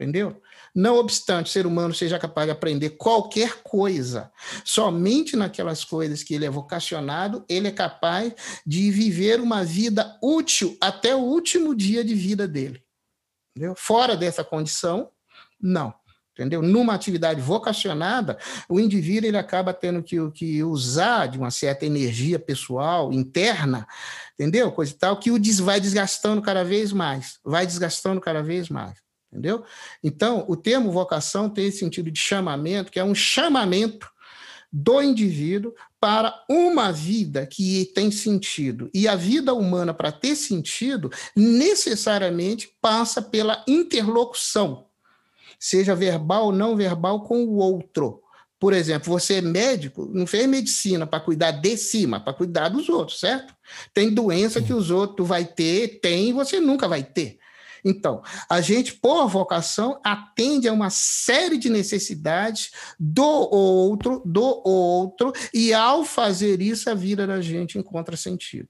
entendeu? Não obstante o ser humano seja capaz de aprender qualquer coisa, somente naquelas coisas que ele é vocacionado, ele é capaz de viver uma vida útil até o último dia de vida dele. Entendeu? Fora dessa condição, não entendeu? Numa atividade vocacionada, o indivíduo ele acaba tendo que, que usar de uma certa energia pessoal, interna, entendeu? Coisa e tal, que o des, vai desgastando cada vez mais, vai desgastando cada vez mais, entendeu? Então, o termo vocação tem esse sentido de chamamento, que é um chamamento do indivíduo para uma vida que tem sentido. E a vida humana, para ter sentido, necessariamente passa pela interlocução seja verbal ou não verbal, com o outro. Por exemplo, você é médico, não fez medicina para cuidar de cima, para cuidar dos outros, certo? Tem doença que os outros vai ter, tem e você nunca vai ter. Então, a gente, por vocação, atende a uma série de necessidades do outro, do outro, e ao fazer isso, a vida da gente encontra sentido.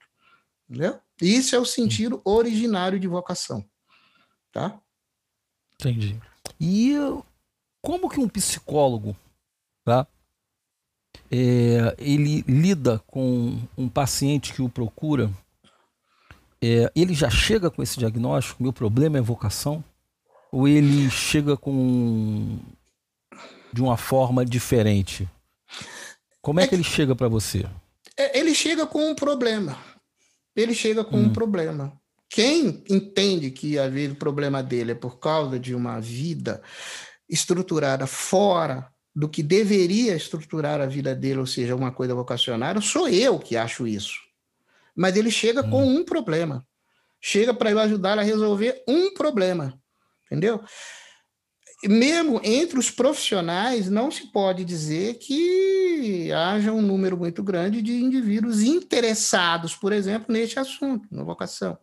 Entendeu? Isso é o sentido originário de vocação. Tá?
Entendi. E como que um psicólogo, tá? É, ele lida com um paciente que o procura, é, ele já chega com esse diagnóstico, meu problema é vocação? Ou ele chega com de uma forma diferente? Como é, é que ele chega para você?
É, ele chega com um problema. Ele chega com hum. um problema. Quem entende que a o problema dele é por causa de uma vida estruturada fora do que deveria estruturar a vida dele, ou seja, uma coisa vocacionária, sou eu que acho isso. Mas ele chega hum. com um problema. Chega para eu ajudar a resolver um problema. Entendeu? mesmo entre os profissionais, não se pode dizer que haja um número muito grande de indivíduos interessados, por exemplo, neste assunto, na vocação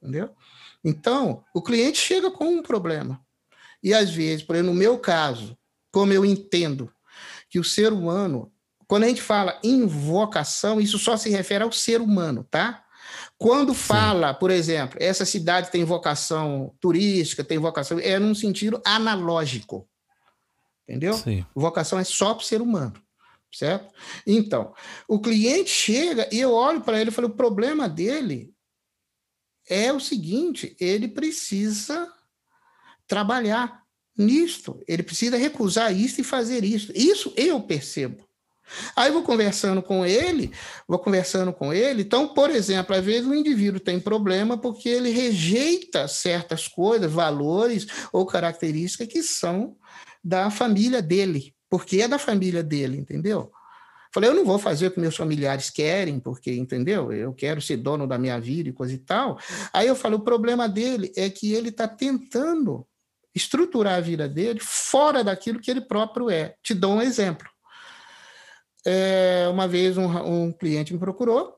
entendeu? Então, o cliente chega com um problema. E às vezes, por exemplo, no meu caso, como eu entendo que o ser humano, quando a gente fala invocação, isso só se refere ao ser humano, tá? Quando fala, Sim. por exemplo, essa cidade tem vocação turística, tem vocação, é num sentido analógico. Entendeu? Sim. Vocação é só para o ser humano. certo? Então, o cliente chega e eu olho para ele e falo: o problema dele é o seguinte, ele precisa trabalhar nisto, ele precisa recusar isso e fazer isso. Isso eu percebo. Aí vou conversando com ele, vou conversando com ele. Então, por exemplo, às vezes o indivíduo tem problema porque ele rejeita certas coisas, valores ou características que são da família dele, porque é da família dele, entendeu? Falei, eu não vou fazer o que meus familiares querem, porque, entendeu? Eu quero ser dono da minha vida e coisa e tal. Aí eu falo, o problema dele é que ele está tentando estruturar a vida dele fora daquilo que ele próprio é. Te dou um exemplo. É, uma vez um, um cliente me procurou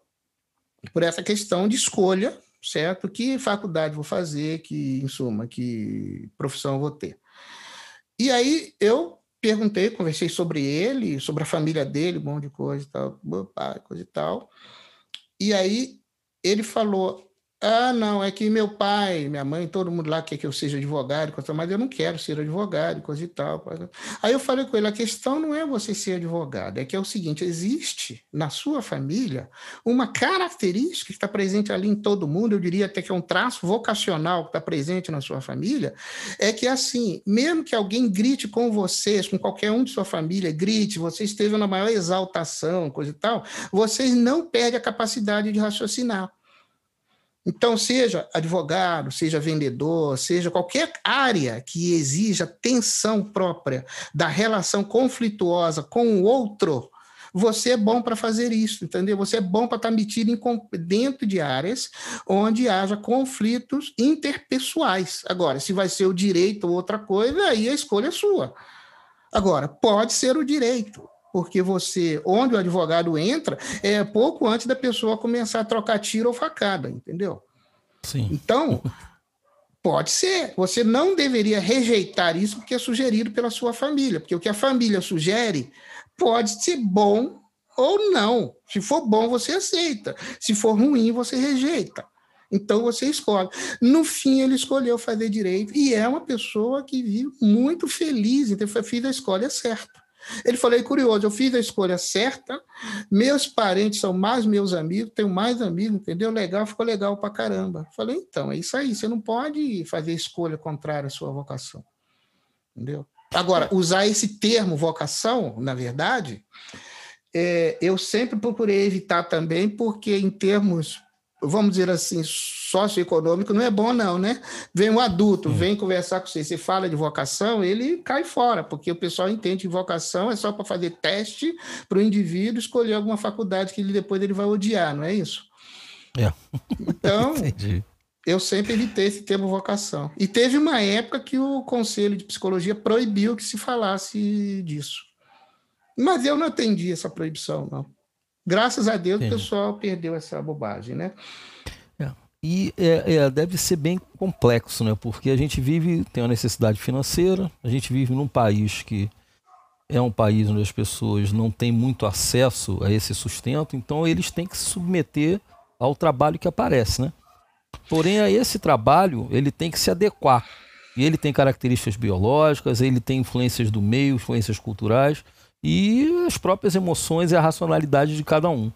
por essa questão de escolha, certo? Que faculdade vou fazer, que, em suma, que profissão vou ter. E aí eu perguntei, conversei sobre ele, sobre a família dele, um monte de coisa e tal, meu coisa e tal. E aí ele falou: ah, não, é que meu pai, minha mãe, todo mundo lá quer que eu seja advogado, mas eu não quero ser advogado, coisa e tal. Aí eu falei com ele: a questão não é você ser advogado, é que é o seguinte: existe na sua família uma característica que está presente ali em todo mundo, eu diria até que é um traço vocacional que está presente na sua família, é que assim, mesmo que alguém grite com vocês, com qualquer um de sua família, grite, você esteja na maior exaltação, coisa e tal, vocês não perdem a capacidade de raciocinar. Então, seja advogado, seja vendedor, seja qualquer área que exija tensão própria da relação conflituosa com o outro, você é bom para fazer isso, entendeu? Você é bom para estar tá metido dentro de áreas onde haja conflitos interpessoais. Agora, se vai ser o direito ou outra coisa, aí a escolha é sua. Agora, pode ser o direito, porque você, onde o advogado entra, é pouco antes da pessoa começar a trocar tiro ou facada, entendeu?
Sim.
Então, pode ser. Você não deveria rejeitar isso porque é sugerido pela sua família, porque o que a família sugere pode ser bom ou não. Se for bom, você aceita. Se for ruim, você rejeita. Então você escolhe. No fim, ele escolheu fazer direito e é uma pessoa que vive muito feliz, então fez a escolha certa. Ele falou, curioso, eu fiz a escolha certa, meus parentes são mais meus amigos, tenho mais amigos, entendeu? Legal, ficou legal pra caramba. Falei, então, é isso aí, você não pode fazer escolha contrária à sua vocação, entendeu? Agora, usar esse termo vocação, na verdade, é, eu sempre procurei evitar também, porque em termos vamos dizer assim, socioeconômico, não é bom, não, né? Vem um adulto, hum. vem conversar com você, você fala de vocação, ele cai fora, porque o pessoal entende que vocação é só para fazer teste para o indivíduo escolher alguma faculdade que ele, depois ele vai odiar, não é isso?
É.
Então, eu sempre evitei esse termo vocação. E teve uma época que o Conselho de Psicologia proibiu que se falasse disso. Mas eu não atendi essa proibição, não. Graças a Deus o pessoal perdeu essa bobagem, né?
É. E é, é, deve ser bem complexo, né? Porque a gente vive, tem uma necessidade financeira, a gente vive num país que é um país onde as pessoas não têm muito acesso a esse sustento, então eles têm que se submeter ao trabalho que aparece, né? Porém, a esse trabalho ele tem que se adequar. E ele tem características biológicas, ele tem influências do meio, influências culturais e as próprias emoções e a racionalidade de cada um.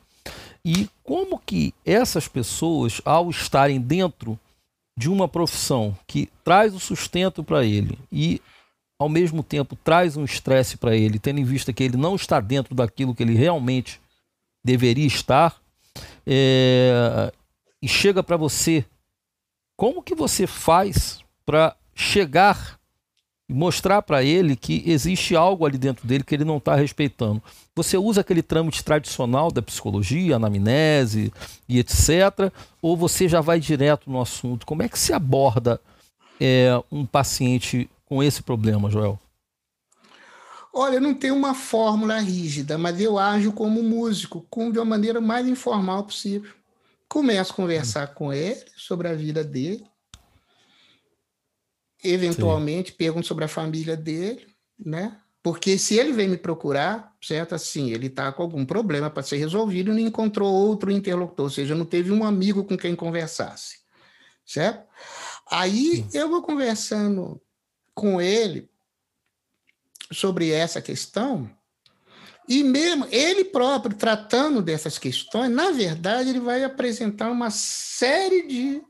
E como que essas pessoas, ao estarem dentro de uma profissão que traz o sustento para ele e ao mesmo tempo traz um estresse para ele, tendo em vista que ele não está dentro daquilo que ele realmente deveria estar, é, e chega para você, como que você faz para chegar mostrar para ele que existe algo ali dentro dele que ele não está respeitando. Você usa aquele trâmite tradicional da psicologia, anamnese e etc., ou você já vai direto no assunto? Como é que se aborda é, um paciente com esse problema, Joel?
Olha, não tem uma fórmula rígida, mas eu ajo como músico, com, de uma maneira mais informal possível. Começo a conversar com ele sobre a vida dele, eventualmente Sim. pergunto sobre a família dele, né? Porque se ele vem me procurar, certo? Assim, ele está com algum problema para ser resolvido e não encontrou outro interlocutor, ou seja, não teve um amigo com quem conversasse, certo? Aí Sim. eu vou conversando com ele sobre essa questão E mesmo ele próprio tratando dessas questões, na verdade, ele vai apresentar uma série de,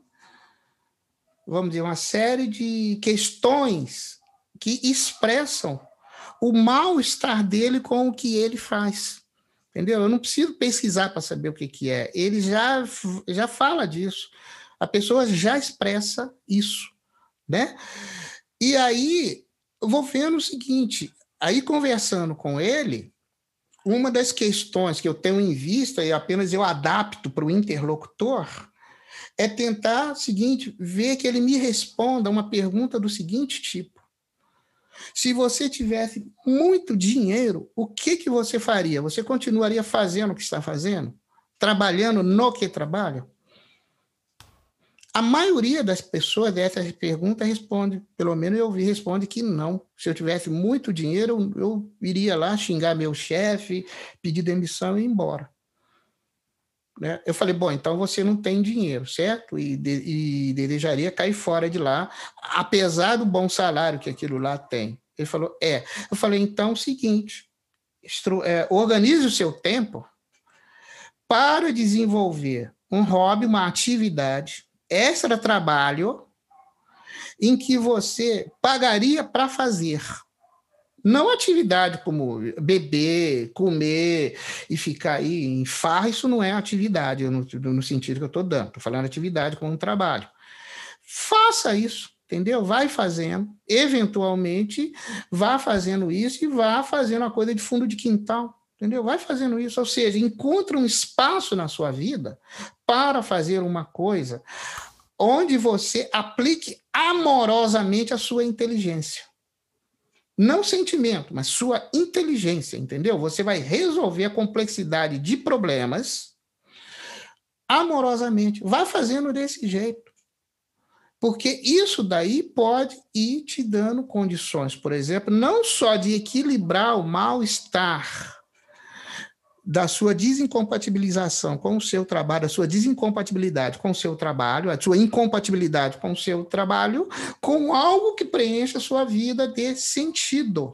vamos dizer, uma série de questões que expressam o mal-estar dele com o que ele faz. Entendeu? Eu não preciso pesquisar para saber o que, que é. Ele já, já fala disso. A pessoa já expressa isso, né? E aí, eu vou vendo o seguinte, aí conversando com ele, uma das questões que eu tenho em vista e apenas eu adapto para o interlocutor é tentar seguinte, ver que ele me responda uma pergunta do seguinte tipo: se você tivesse muito dinheiro, o que que você faria? Você continuaria fazendo o que está fazendo? Trabalhando no que trabalha? A maioria das pessoas dessas perguntas responde, pelo menos eu vi, responde que não. Se eu tivesse muito dinheiro, eu, eu iria lá xingar meu chefe, pedir demissão e ir embora. Né? Eu falei, bom, então você não tem dinheiro, certo? E, de, e desejaria cair fora de lá, apesar do bom salário que aquilo lá tem. Ele falou, é. Eu falei, então o seguinte, é, organize o seu tempo para desenvolver um hobby, uma atividade extra trabalho em que você pagaria para fazer. Não atividade como beber, comer e ficar aí em farra, isso não é atividade no, no sentido que eu estou dando. Estou falando atividade como um trabalho. Faça isso, entendeu? Vai fazendo, eventualmente, vá fazendo isso e vá fazendo a coisa de fundo de quintal. Entendeu? Vai fazendo isso, ou seja, encontra um espaço na sua vida para fazer uma coisa onde você aplique amorosamente a sua inteligência. Não sentimento, mas sua inteligência, entendeu? Você vai resolver a complexidade de problemas amorosamente. Vai fazendo desse jeito. Porque isso daí pode ir te dando condições, por exemplo, não só de equilibrar o mal-estar da sua desincompatibilização com o seu trabalho, a sua desincompatibilidade com o seu trabalho, a sua incompatibilidade com o seu trabalho, com algo que preencha a sua vida de sentido.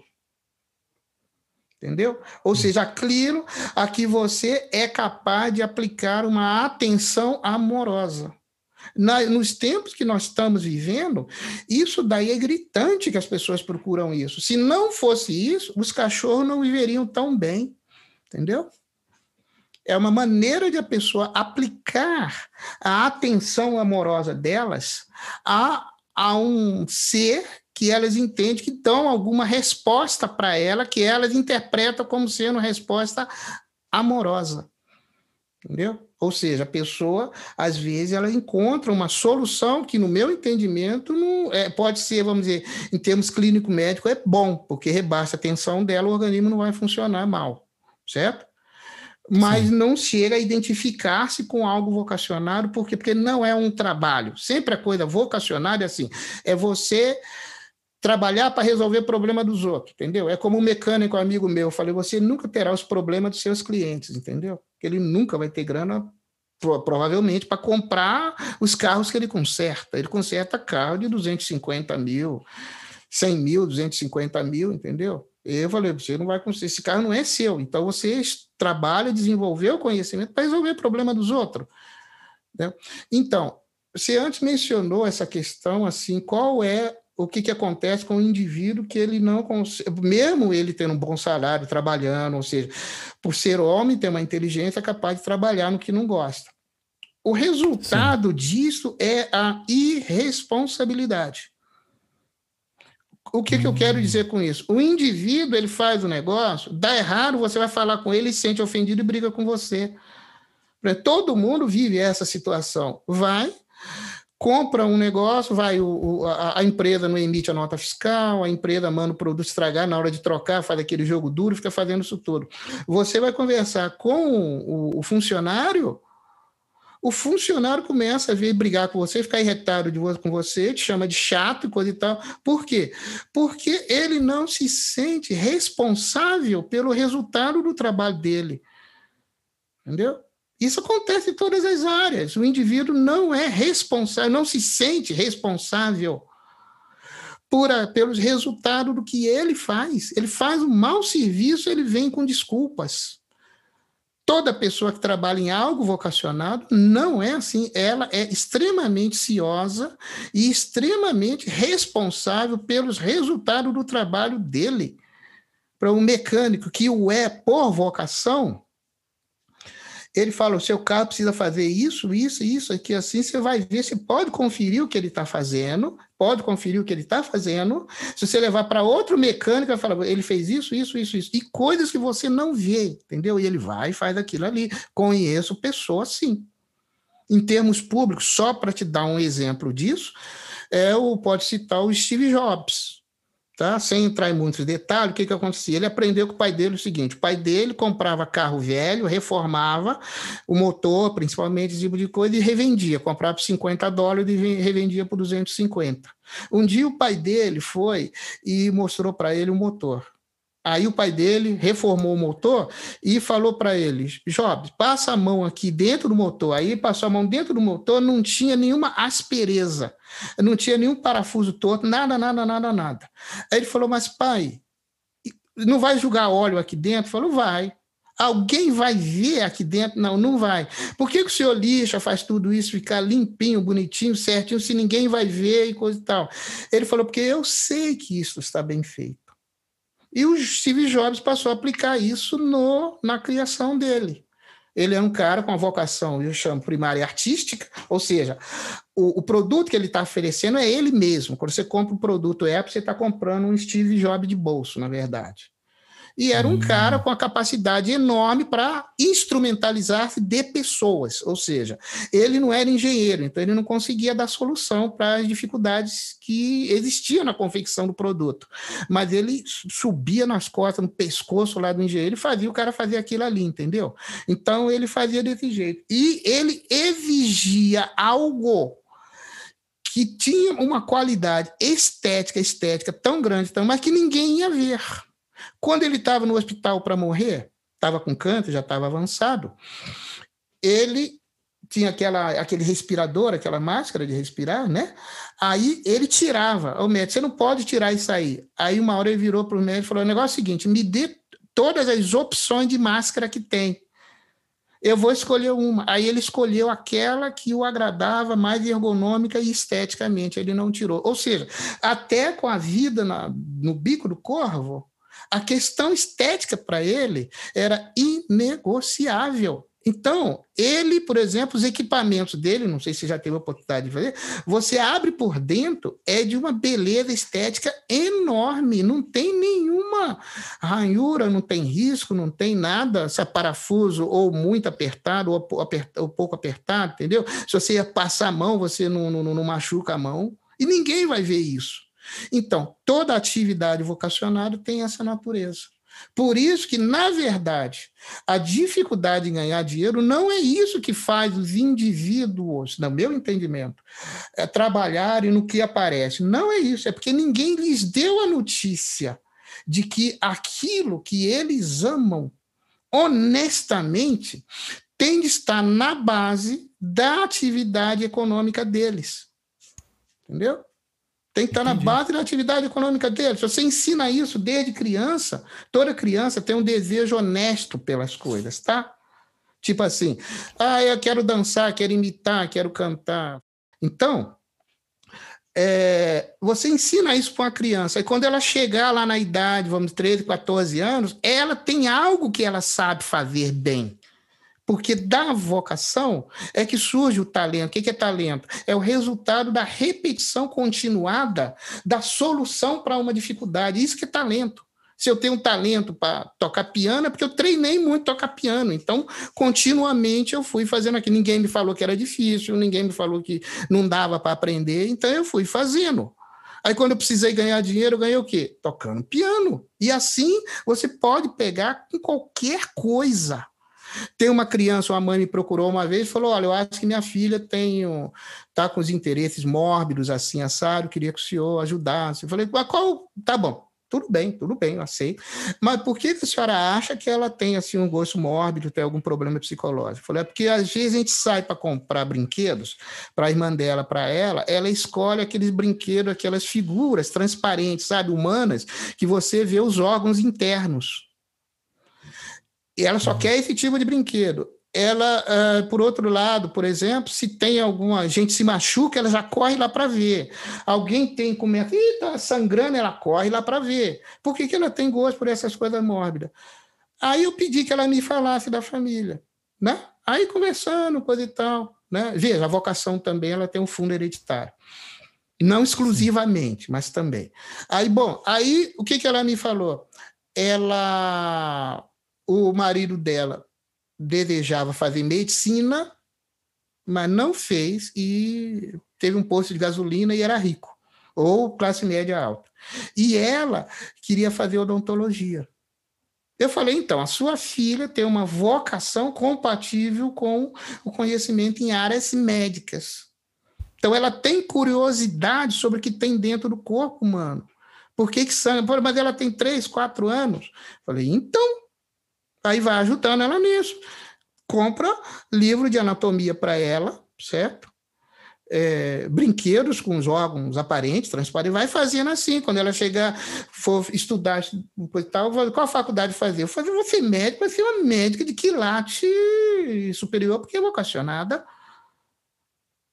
Entendeu? Ou seja, aquilo a que você é capaz de aplicar uma atenção amorosa. Na, nos tempos que nós estamos vivendo, isso daí é gritante que as pessoas procuram isso. Se não fosse isso, os cachorros não viveriam tão bem. Entendeu? É uma maneira de a pessoa aplicar a atenção amorosa delas a, a um ser que elas entendem que dão alguma resposta para ela, que elas interpretam como sendo resposta amorosa. Entendeu? Ou seja, a pessoa, às vezes, ela encontra uma solução que, no meu entendimento, não é, pode ser, vamos dizer, em termos clínico-médico, é bom, porque rebaixa a tensão dela, o organismo não vai funcionar mal, certo? Mas Sim. não chega a identificar-se com algo vocacionado, porque, porque não é um trabalho. Sempre a coisa vocacionada é assim, é você trabalhar para resolver o problema dos outros, entendeu? É como um mecânico amigo meu, eu falei, você nunca terá os problemas dos seus clientes, entendeu? Ele nunca vai ter grana provavelmente para comprar os carros que ele conserta. Ele conserta carro de 250 mil, 100 mil, 250 mil, entendeu? Eu falei, você não vai conseguir, esse carro não é seu, então você trabalha, desenvolver o conhecimento para resolver o problema dos outros. Né? Então, você antes mencionou essa questão, assim, qual é o que, que acontece com o indivíduo que ele não consegue, mesmo ele tendo um bom salário, trabalhando, ou seja, por ser homem, ter uma inteligência, é capaz de trabalhar no que não gosta. O resultado Sim. disso é a irresponsabilidade. O que, que eu quero dizer com isso? O indivíduo ele faz o negócio, dá errado, você vai falar com ele, se sente ofendido e briga com você. Todo mundo vive essa situação. Vai, compra um negócio, vai o, a, a, empresa não emite a nota fiscal, a empresa manda o produto estragar na hora de trocar, faz aquele jogo duro, fica fazendo isso tudo. Você vai conversar com o, o funcionário, o funcionário começa a vir brigar com você, ficar irritado de com você, te chama de chato e coisa e tal. Por quê? Porque ele não se sente responsável pelo resultado do trabalho dele. Entendeu? Isso acontece em todas as áreas. O indivíduo não é responsável, não se sente responsável por, pelos resultados do que ele faz. Ele faz um mau serviço, ele vem com desculpas. Toda pessoa que trabalha em algo vocacionado não é assim. Ela é extremamente ciosa e extremamente responsável pelos resultados do trabalho dele. Para um mecânico que o é por vocação, ele fala: o seu carro precisa fazer isso, isso, isso, aqui, assim. Você vai ver, você pode conferir o que ele está fazendo, pode conferir o que ele está fazendo. Se você levar para outro mecânico, vai falar: ele fez isso, isso, isso, isso. E coisas que você não vê, entendeu? E ele vai e faz aquilo ali. Conheço pessoas assim. Em termos públicos, só para te dar um exemplo disso, é o, pode citar o Steve Jobs tá? Sem entrar em muitos detalhes, o que, que acontecia? Ele aprendeu com o pai dele o seguinte: o pai dele comprava carro velho, reformava o motor, principalmente esse tipo de coisa, e revendia. Comprava por 50 dólares e revendia por 250. Um dia o pai dele foi e mostrou para ele o motor. Aí o pai dele reformou o motor e falou para ele: Jobs, passa a mão aqui dentro do motor. Aí passou a mão dentro do motor, não tinha nenhuma aspereza, não tinha nenhum parafuso torto, nada, nada, nada, nada. Aí ele falou: Mas pai, não vai jogar óleo aqui dentro? Falou: Vai. Alguém vai ver aqui dentro? Não, não vai. Por que, que o senhor lixa, faz tudo isso, ficar limpinho, bonitinho, certinho, se ninguém vai ver e coisa e tal? Ele falou: Porque eu sei que isso está bem feito. E o Steve Jobs passou a aplicar isso no, na criação dele. Ele é um cara com a vocação, eu chamo primária artística, ou seja, o, o produto que ele está oferecendo é ele mesmo. Quando você compra um produto Apple, você está comprando um Steve Jobs de bolso, na verdade. E era um cara hum. com a capacidade enorme para instrumentalizar-se de pessoas, ou seja, ele não era engenheiro, então ele não conseguia dar solução para as dificuldades que existiam na confecção do produto. Mas ele subia nas costas, no pescoço lá do engenheiro e fazia o cara fazer aquilo ali, entendeu? Então ele fazia desse jeito. E ele exigia algo que tinha uma qualidade estética, estética tão grande, tão, mas que ninguém ia ver. Quando ele estava no hospital para morrer, estava com câncer, já estava avançado, ele tinha aquela, aquele respirador, aquela máscara de respirar, né? Aí ele tirava. O médico, você não pode tirar isso aí. Aí uma hora ele virou para o médico e falou: o negócio é o seguinte, me dê todas as opções de máscara que tem. Eu vou escolher uma. Aí ele escolheu aquela que o agradava mais ergonômica e esteticamente. Ele não tirou. Ou seja, até com a vida na, no bico do corvo, a questão estética para ele era inegociável. Então, ele, por exemplo, os equipamentos dele, não sei se já teve a oportunidade de ver, você abre por dentro, é de uma beleza estética enorme, não tem nenhuma ranhura, não tem risco, não tem nada, se é parafuso ou muito apertado ou, ou pouco apertado, entendeu? Se você passar a mão, você não, não, não machuca a mão, e ninguém vai ver isso. Então, toda atividade vocacionada tem essa natureza. Por isso que, na verdade, a dificuldade em ganhar dinheiro não é isso que faz os indivíduos, no meu entendimento, é trabalharem no que aparece. Não é isso, é porque ninguém lhes deu a notícia de que aquilo que eles amam honestamente tem de estar na base da atividade econômica deles. Entendeu? Tem que estar Entendi. na base da atividade econômica dele. Se você ensina isso desde criança, toda criança tem um desejo honesto pelas coisas, tá? Tipo assim, ah, eu quero dançar, quero imitar, quero cantar. Então, é, você ensina isso para uma criança. E quando ela chegar lá na idade, vamos, 13, 14 anos, ela tem algo que ela sabe fazer bem. Porque da vocação é que surge o talento. O que é talento? É o resultado da repetição continuada da solução para uma dificuldade. Isso que é talento. Se eu tenho um talento para tocar piano, é porque eu treinei muito tocar piano. Então, continuamente eu fui fazendo aquilo. Ninguém me falou que era difícil, ninguém me falou que não dava para aprender, então eu fui fazendo. Aí, quando eu precisei ganhar dinheiro, eu ganhei o quê? Tocando piano. E assim você pode pegar com qualquer coisa. Tem uma criança, uma mãe me procurou uma vez e falou: Olha, eu acho que minha filha tem tá com os interesses mórbidos assim, assado, queria que o senhor ajudasse. Eu falei: Qual? Tá bom. tudo bem, tudo bem, eu aceito. Mas por que, que a senhora acha que ela tem assim um gosto mórbido, tem algum problema psicológico? Eu falei, é porque às vezes a gente sai para comprar brinquedos para a irmã dela, para ela, ela escolhe aqueles brinquedos, aquelas figuras transparentes, sabe, humanas, que você vê os órgãos internos. E ela só uhum. quer esse tipo de brinquedo ela, uh, por outro lado, por exemplo, se tem alguma gente se machuca, ela já corre lá para ver. Alguém tem é que está sangrando, ela corre lá para ver. Por que, que ela tem gosto por essas coisas mórbidas? Aí eu pedi que ela me falasse da família, né? Aí conversando, coisa e tal, né? Veja, a vocação também ela tem um fundo hereditário. Não exclusivamente, mas também. Aí, bom, aí o que, que ela me falou? Ela, o marido dela desejava fazer medicina, mas não fez e teve um posto de gasolina e era rico, ou classe média alta. E ela queria fazer odontologia. Eu falei, então, a sua filha tem uma vocação compatível com o conhecimento em áreas médicas. Então, ela tem curiosidade sobre o que tem dentro do corpo humano. Por que, que sangue? Mas ela tem três, quatro anos. Falei, então, Aí vai ajudando ela nisso. Compra livro de anatomia para ela, certo? É, brinquedos com os órgãos aparentes, transparentes, vai fazendo assim. Quando ela chegar, for estudar, tal, qual faculdade fazer? Eu fazer você médico, vai ser uma médica de quilate superior, porque é vocacionada.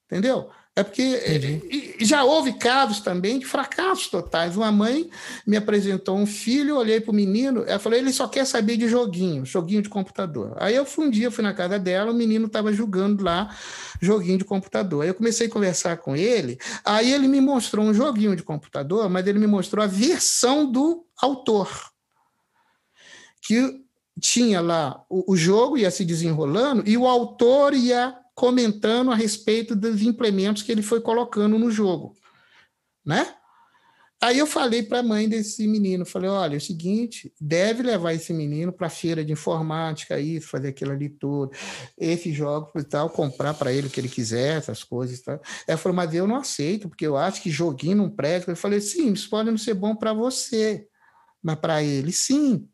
Entendeu? É porque Entendi. já houve casos também de fracassos totais. Uma mãe me apresentou um filho, olhei para o menino, ela falou: ele só quer saber de joguinho, joguinho de computador. Aí eu fui um dia, fui na casa dela, o menino estava jogando lá joguinho de computador. Aí eu comecei a conversar com ele, aí ele me mostrou um joguinho de computador, mas ele me mostrou a versão do autor. Que tinha lá o, o jogo, ia se desenrolando, e o autor ia comentando a respeito dos implementos que ele foi colocando no jogo, né? Aí eu falei para a mãe desse menino, falei, olha, é o seguinte, deve levar esse menino para a feira de informática, isso, fazer aquilo ali tudo, esse jogo e tal, comprar para ele o que ele quiser, essas coisas e tal. Ela falou, mas eu não aceito, porque eu acho que joguinho não presta. Eu falei, sim, isso pode não ser bom para você, mas para ele, sim.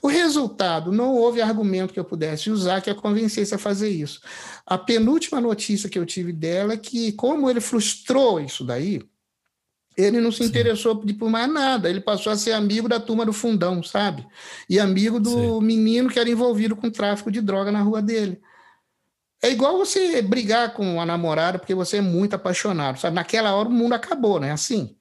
O resultado, não houve argumento que eu pudesse usar que a convencesse a fazer isso. A penúltima notícia que eu tive dela é que, como ele frustrou isso daí, ele não se Sim. interessou por mais nada. Ele passou a ser amigo da turma do fundão, sabe? E amigo do Sim. menino que era envolvido com tráfico de droga na rua dele. É igual você brigar com a namorada porque você é muito apaixonado, sabe? Naquela hora o mundo acabou, né? Assim.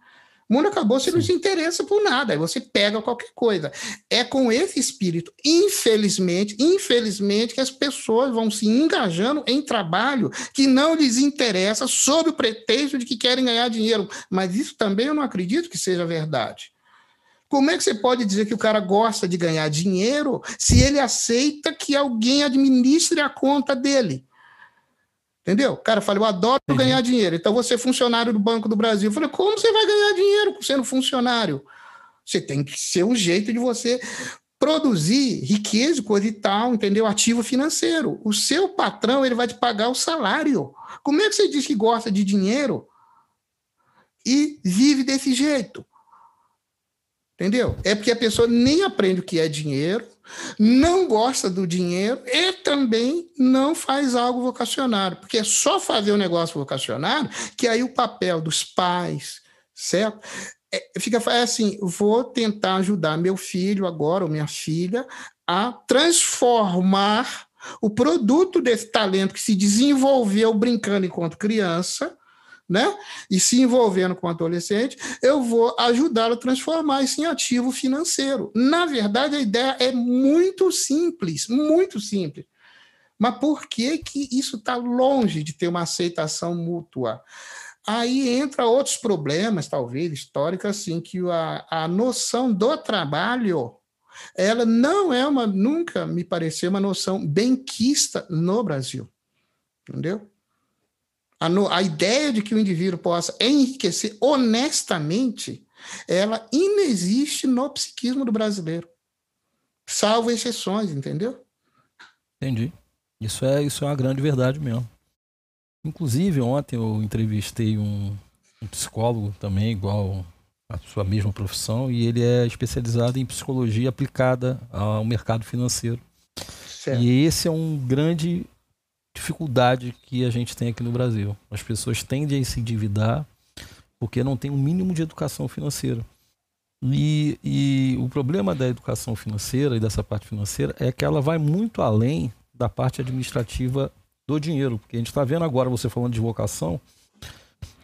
O mundo acabou, você Sim. não se interessa por nada, aí você pega qualquer coisa. É com esse espírito, infelizmente, infelizmente, que as pessoas vão se engajando em trabalho que não lhes interessa sob o pretexto de que querem ganhar dinheiro. Mas isso também eu não acredito que seja verdade. Como é que você pode dizer que o cara gosta de ganhar dinheiro se ele aceita que alguém administre a conta dele? Entendeu? Cara, fala, eu adoro uhum. ganhar dinheiro, então você é funcionário do Banco do Brasil. Eu falei, como você vai ganhar dinheiro sendo funcionário? Você tem que ser um jeito de você produzir riqueza, coisa e tal, entendeu? Ativo financeiro. O seu patrão, ele vai te pagar o salário. Como é que você diz que gosta de dinheiro e vive desse jeito? Entendeu? É porque a pessoa nem aprende o que é dinheiro, não gosta do dinheiro e também não faz algo vocacionário, porque é só fazer o um negócio vocacionário que aí o papel dos pais, certo? É, fica assim, vou tentar ajudar meu filho agora, ou minha filha, a transformar o produto desse talento que se desenvolveu brincando enquanto criança né? E se envolvendo com o adolescente, eu vou ajudá-lo a transformar isso em ativo financeiro. Na verdade, a ideia é muito simples, muito simples. Mas por que, que isso está longe de ter uma aceitação mútua? Aí entra outros problemas, talvez, históricos, assim, que a, a noção do trabalho ela não é uma, nunca me pareceu uma noção benquista no Brasil. Entendeu? A, no, a ideia de que o indivíduo possa enriquecer honestamente, ela inexiste no psiquismo do brasileiro. Salvo exceções, entendeu?
Entendi. Isso é, isso é uma grande verdade mesmo. Inclusive, ontem eu entrevistei um, um psicólogo também, igual a sua mesma profissão e ele é especializado em psicologia aplicada ao mercado financeiro. Certo. E esse é um grande dificuldade que a gente tem aqui no Brasil. As pessoas tendem a se endividar porque não tem um mínimo de educação financeira. E, e o problema da educação financeira e dessa parte financeira é que ela vai muito além da parte administrativa do dinheiro. Porque a gente está vendo agora, você falando de vocação,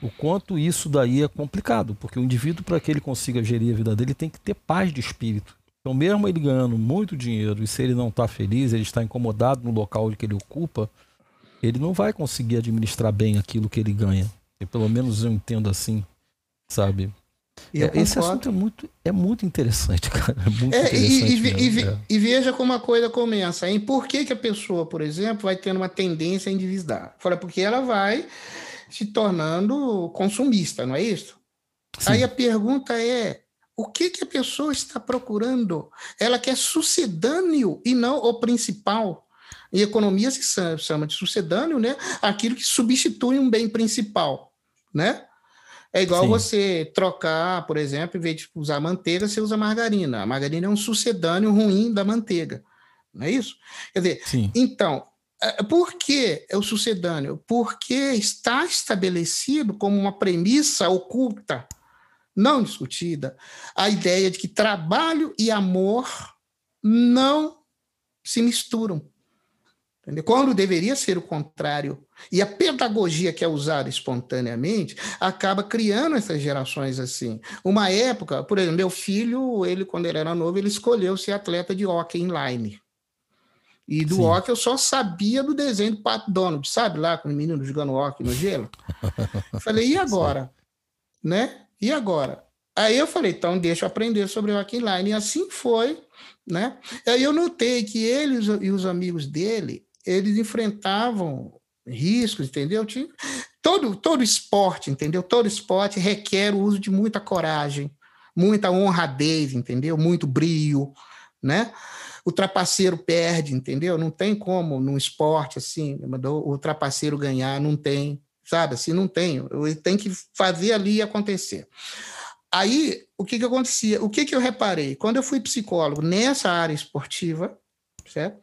o quanto isso daí é complicado. Porque o indivíduo, para que ele consiga gerir a vida dele, tem que ter paz de espírito. Então, mesmo ele ganhando muito dinheiro e se ele não está feliz, ele está incomodado no local que ele ocupa, ele não vai conseguir administrar bem aquilo que ele ganha. E pelo menos eu entendo assim, sabe? É, esse assunto é muito, é muito interessante, cara. É muito é,
interessante e, e, e, é. e, veja como a coisa começa. Hein? Por que, que a pessoa, por exemplo, vai tendo uma tendência a endividar? Fala, porque ela vai se tornando consumista, não é isso? Sim. Aí a pergunta é: o que, que a pessoa está procurando? Ela quer sucedâneo e não o principal. Em economia se chama de sucedâneo, né? Aquilo que substitui um bem principal, né? É igual Sim. você trocar, por exemplo, em vez de usar manteiga, você usa margarina. A margarina é um sucedâneo ruim da manteiga, não é isso? Quer dizer, Sim. então, é, por que é o sucedâneo? Porque está estabelecido como uma premissa oculta, não discutida, a ideia de que trabalho e amor não se misturam. Entendeu? Quando deveria ser o contrário. E a pedagogia que é usada espontaneamente acaba criando essas gerações assim. Uma época, por exemplo, meu filho, ele quando ele era novo, ele escolheu ser atleta de hockey inline. E do Sim. hockey eu só sabia do desenho do Pato Donald, sabe? Lá com o menino jogando hockey no gelo. Eu falei, e agora? Sim. Né? E agora? Aí eu falei, então deixa eu aprender sobre hockey inline. E assim foi, né? Aí eu notei que ele e os amigos dele, eles enfrentavam riscos, entendeu? Todo, todo esporte, entendeu? Todo esporte requer o uso de muita coragem, muita honradez, entendeu? Muito brio, né? O trapaceiro perde, entendeu? Não tem como num esporte assim, o trapaceiro ganhar, não tem, sabe? Assim, não tem. Ele tem que fazer ali acontecer. Aí, o que que acontecia? O que que eu reparei? Quando eu fui psicólogo nessa área esportiva, certo?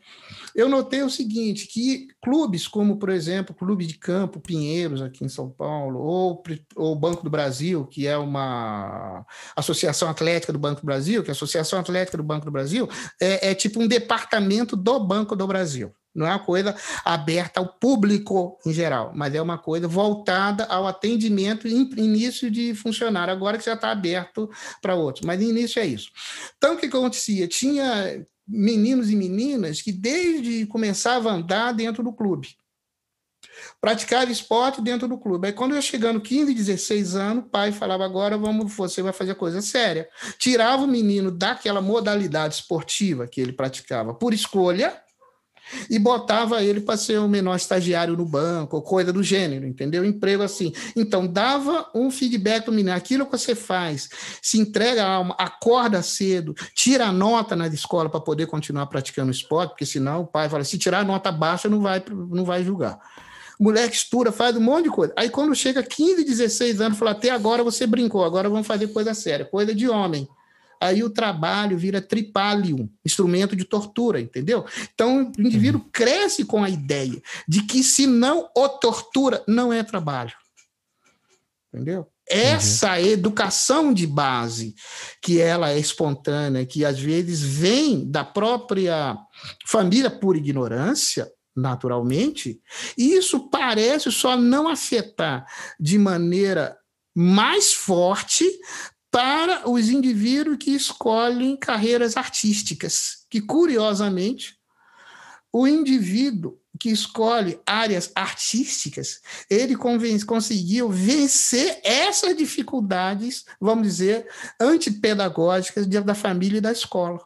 Eu notei o seguinte, que clubes como, por exemplo, Clube de Campo Pinheiros, aqui em São Paulo, ou o Banco do Brasil, que é uma Associação Atlética do Banco do Brasil, que é a Associação Atlética do Banco do Brasil, é, é tipo um departamento do Banco do Brasil. Não é uma coisa aberta ao público em geral, mas é uma coisa voltada ao atendimento e início de funcionário, agora que já está aberto para outros. Mas início é isso. Então, o que acontecia? Tinha meninos e meninas que desde começava a andar dentro do clube. Praticava esporte dentro do clube. Aí quando eu chegando 15, 16 anos, o pai falava: agora vamos, você vai fazer coisa séria. Tirava o menino daquela modalidade esportiva que ele praticava por escolha e botava ele para ser o menor estagiário no banco, ou coisa do gênero, entendeu? Emprego assim. Então, dava um feedback para menino: aquilo que você faz, se entrega a alma, acorda cedo, tira a nota na escola para poder continuar praticando esporte, porque senão o pai fala: se tirar a nota baixa, não vai, não vai julgar. Moleque estuda, faz um monte de coisa. Aí, quando chega 15, 16 anos, fala: até agora você brincou, agora vamos fazer coisa séria, coisa de homem aí o trabalho vira tripalium, instrumento de tortura, entendeu? Então o indivíduo uhum. cresce com a ideia de que se não o tortura, não é trabalho. Entendeu? Essa uhum. educação de base, que ela é espontânea, que às vezes vem da própria família por ignorância, naturalmente, isso parece só não afetar de maneira mais forte para os indivíduos que escolhem carreiras artísticas, que curiosamente o indivíduo que escolhe áreas artísticas, ele conseguiu vencer essas dificuldades, vamos dizer, antipedagógicas da família e da escola.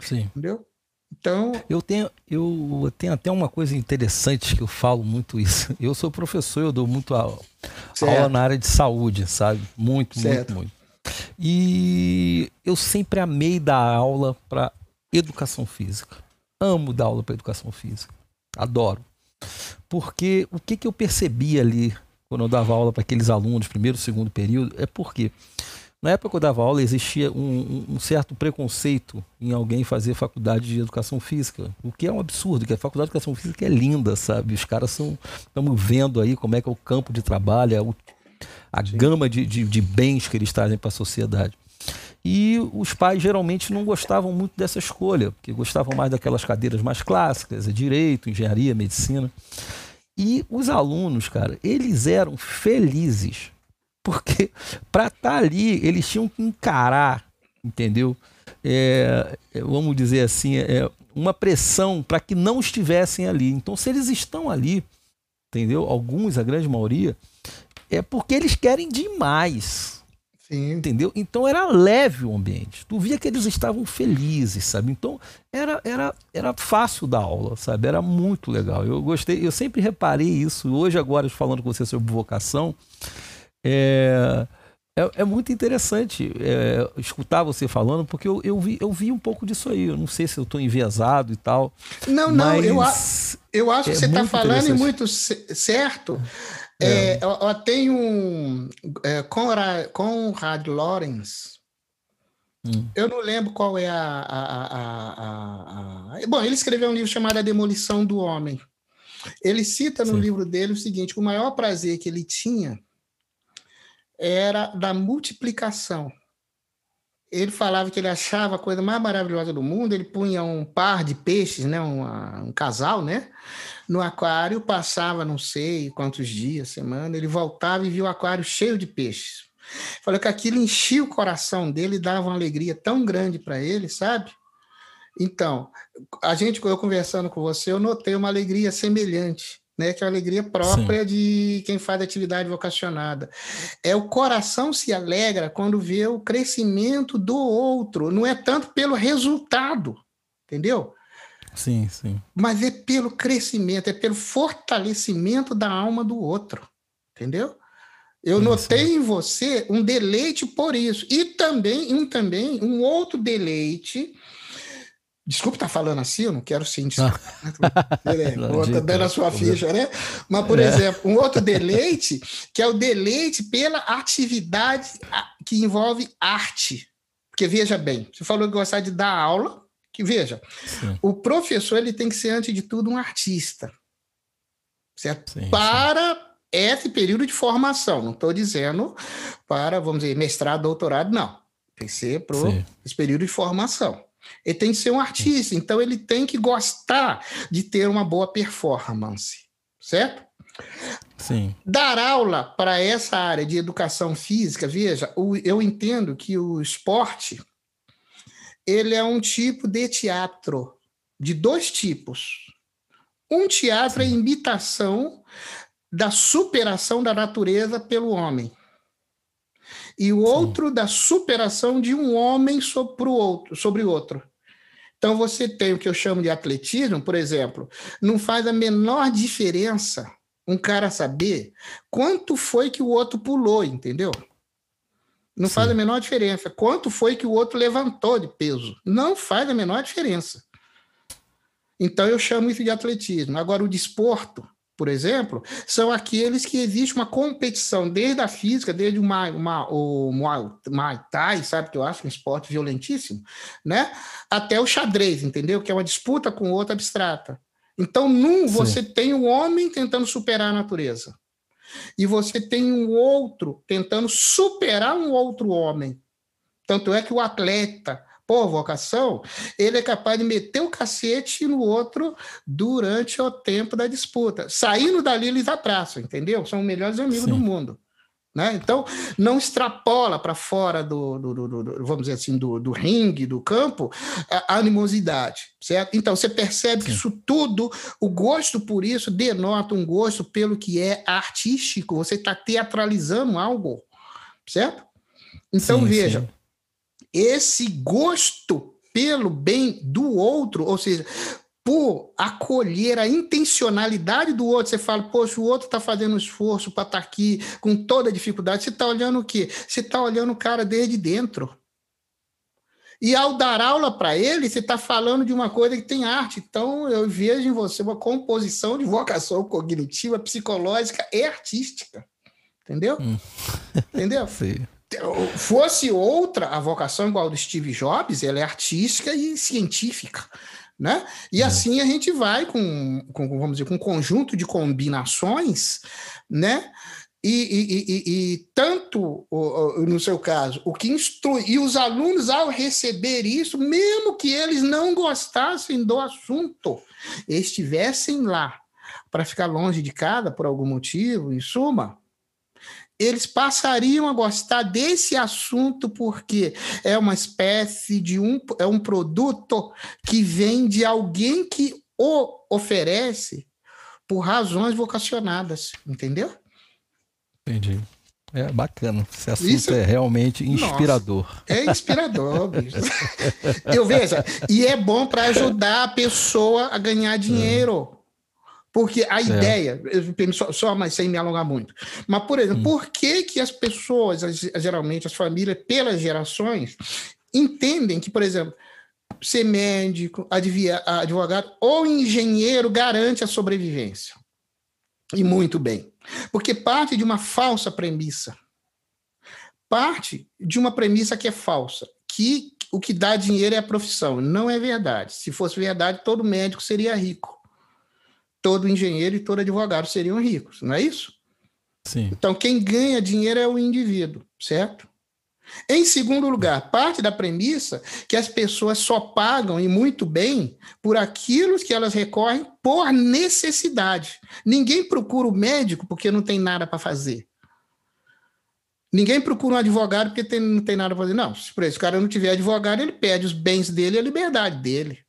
Sim. Entendeu? Então, eu tenho, eu tenho até uma coisa interessante que eu falo muito isso. Eu sou professor, eu dou muito aula, aula na área de saúde, sabe? Muito, certo. muito, muito. E eu sempre amei dar aula para educação física. Amo dar aula para educação física. Adoro. Porque o que, que eu percebi ali quando eu dava aula para aqueles alunos, primeiro, segundo período, é porque Na época que eu dava aula, existia um, um, certo preconceito em alguém fazer faculdade de educação física, o que é um absurdo, que a faculdade de educação física é linda, sabe? Os caras são. Estamos vendo aí como é que é o campo de trabalho, é a, a gama de, de, de bens que eles trazem para a sociedade. E os pais geralmente não gostavam muito dessa escolha, porque gostavam mais daquelas cadeiras mais clássicas, é direito, engenharia, medicina. E os alunos, cara, eles eram felizes porque para estar tá ali, eles tinham que encarar, entendeu? É, é vamos dizer assim, é, uma pressão para que não estivessem ali. Então, se eles estão ali, entendeu? Alguns, a grande maioria, é porque eles querem demais. Sim. Entendeu? Então era leve o ambiente. Tu via que eles estavam felizes, sabe? Então era, era, era fácil da aula, sabe? Era muito legal. Eu gostei, eu sempre reparei isso. Hoje, agora, falando com você sobre vocação, é, é, é muito interessante é, escutar você falando, porque eu, eu, vi, eu vi um pouco disso aí. Eu não sei se eu estou enviesado e tal.
Não, não, eu, eu acho que é você está falando muito certo. É. é. eu, eu tenho um é, Conrad, Conrad Lorenz. Hum. Eu não lembro qual é a, a, a, a, Bom, ele escreveu um livro chamado A Demolição do Homem. Ele cita no Sim. livro dele o seguinte: o maior prazer que ele tinha era da multiplicação. Ele falava que ele achava a coisa mais maravilhosa do mundo. Ele punha um par de peixes, né, um, um casal, né, no aquário, passava não sei quantos dias, semana, ele voltava e via o aquário cheio de peixes. Falou que aquilo enchia o coração dele dava uma alegria tão grande para ele, sabe? Então, a gente, eu conversando com você, eu notei uma alegria semelhante né, que é a alegria própria Sim. de quem faz atividade vocacionada. É o coração se alegra quando vê o crescimento do outro, não é tanto pelo resultado, entendeu?
Sim, sim.
Mas é pelo crescimento, é pelo fortalecimento da alma do outro, entendeu? Eu sim, notei sim. em você um deleite por isso e também um também um outro deleite Desculpe estar tá falando assim, eu não quero sim. Outra dando a sua ficha, né? Mas, por é. exemplo, um outro deleite, que é o deleite pela atividade que envolve arte. Porque, veja bem, você falou que gostar de dar aula, que veja, sim. o professor ele tem que ser, antes de tudo, um artista. Certo? Sim, para sim. esse período de formação. Não estou dizendo para, vamos dizer, mestrado, doutorado, não. Tem que ser para esse período de formação. Ele tem que ser um artista, então ele tem que gostar de ter uma boa performance, certo?
Sim.
Dar aula para essa área de educação física, veja, eu entendo que o esporte ele é um tipo de teatro, de dois tipos. Um teatro é é imitação da superação da natureza pelo homem e o outro Sim. da superação de um homem sobre o outro, sobre outro. Então você tem o que eu chamo de atletismo, por exemplo, não faz a menor diferença um cara saber quanto foi que o outro pulou, entendeu? Não Sim. faz a menor diferença. Quanto foi que o outro levantou de peso? Não faz a menor diferença. Então eu chamo isso de atletismo. Agora, o desporto, por exemplo, são aqueles que existe uma competição desde a física, desde uma, uma, o Muay Thai, sabe, que eu acho um esporte violentíssimo, né? Até o xadrez, entendeu? Que é uma disputa com outra abstrata. Então, num, Sim. você tem o um homem tentando superar a natureza. E você tem um outro tentando superar um outro homem. Tanto é que o atleta, por vocação, ele é capaz de meter o cacete no outro durante o tempo da disputa. Saindo dali, eles abraçam, entendeu? São os melhores amigos Sim. do mundo. Né? Então, não extrapola para fora do, do, do, do, vamos dizer assim, do, do ringue, do campo, a animosidade, certo? Então, você percebe Sim. que isso tudo, o gosto por isso denota um gosto pelo que é artístico, você está teatralizando algo, certo? Então, sim, veja, sim esse gosto pelo bem do outro, ou seja, por acolher a intencionalidade do outro, você fala, poxa, o outro está fazendo um esforço para estar tá aqui com toda a dificuldade. Você está olhando o quê? Você está olhando o cara desde dentro. E ao dar aula para ele, você está falando de uma coisa que tem arte. Então, eu vejo em você uma composição de vocação cognitiva, psicológica e artística. Entendeu? Hum. Entendeu?
Sim.
Fosse outra a vocação igual do Steve Jobs, ela é artística e científica. Né? E é. assim a gente vai com, com, vamos dizer, com um conjunto de combinações, né? E, e, e, e, tanto no seu caso, o que instrui, e os alunos, ao receber isso, mesmo que eles não gostassem do assunto, estivessem lá para ficar longe de casa por algum motivo, em suma, eles passariam a gostar desse assunto porque é uma espécie de um é um produto que vem de alguém que o oferece por razões vocacionadas, entendeu?
Entendi. É bacana. Esse assunto Isso, é realmente inspirador. Nossa,
é inspirador, bicho. Eu vejo. E é bom para ajudar a pessoa a ganhar dinheiro. Porque a ideia, só, só, mas sem me alongar muito, mas, por exemplo, hum. por que, que as pessoas, geralmente as famílias, pelas gerações, entendem que, por exemplo, ser médico, advogado ou engenheiro garante a sobrevivência? E muito bem. Porque parte de uma falsa premissa. Parte de uma premissa que é falsa, que o que dá dinheiro é a profissão. Não é verdade. Se fosse verdade, todo médico seria rico todo engenheiro e todo advogado seriam ricos, não é isso?
Sim.
Então, quem ganha dinheiro é o indivíduo, certo? Em segundo lugar, parte da premissa que as pessoas só pagam e muito bem por aquilo que elas recorrem por necessidade. Ninguém procura o médico porque não tem nada para fazer. Ninguém procura um advogado porque tem, não tem nada para fazer. Não, se esse cara não tiver advogado, ele perde os bens dele e a liberdade dele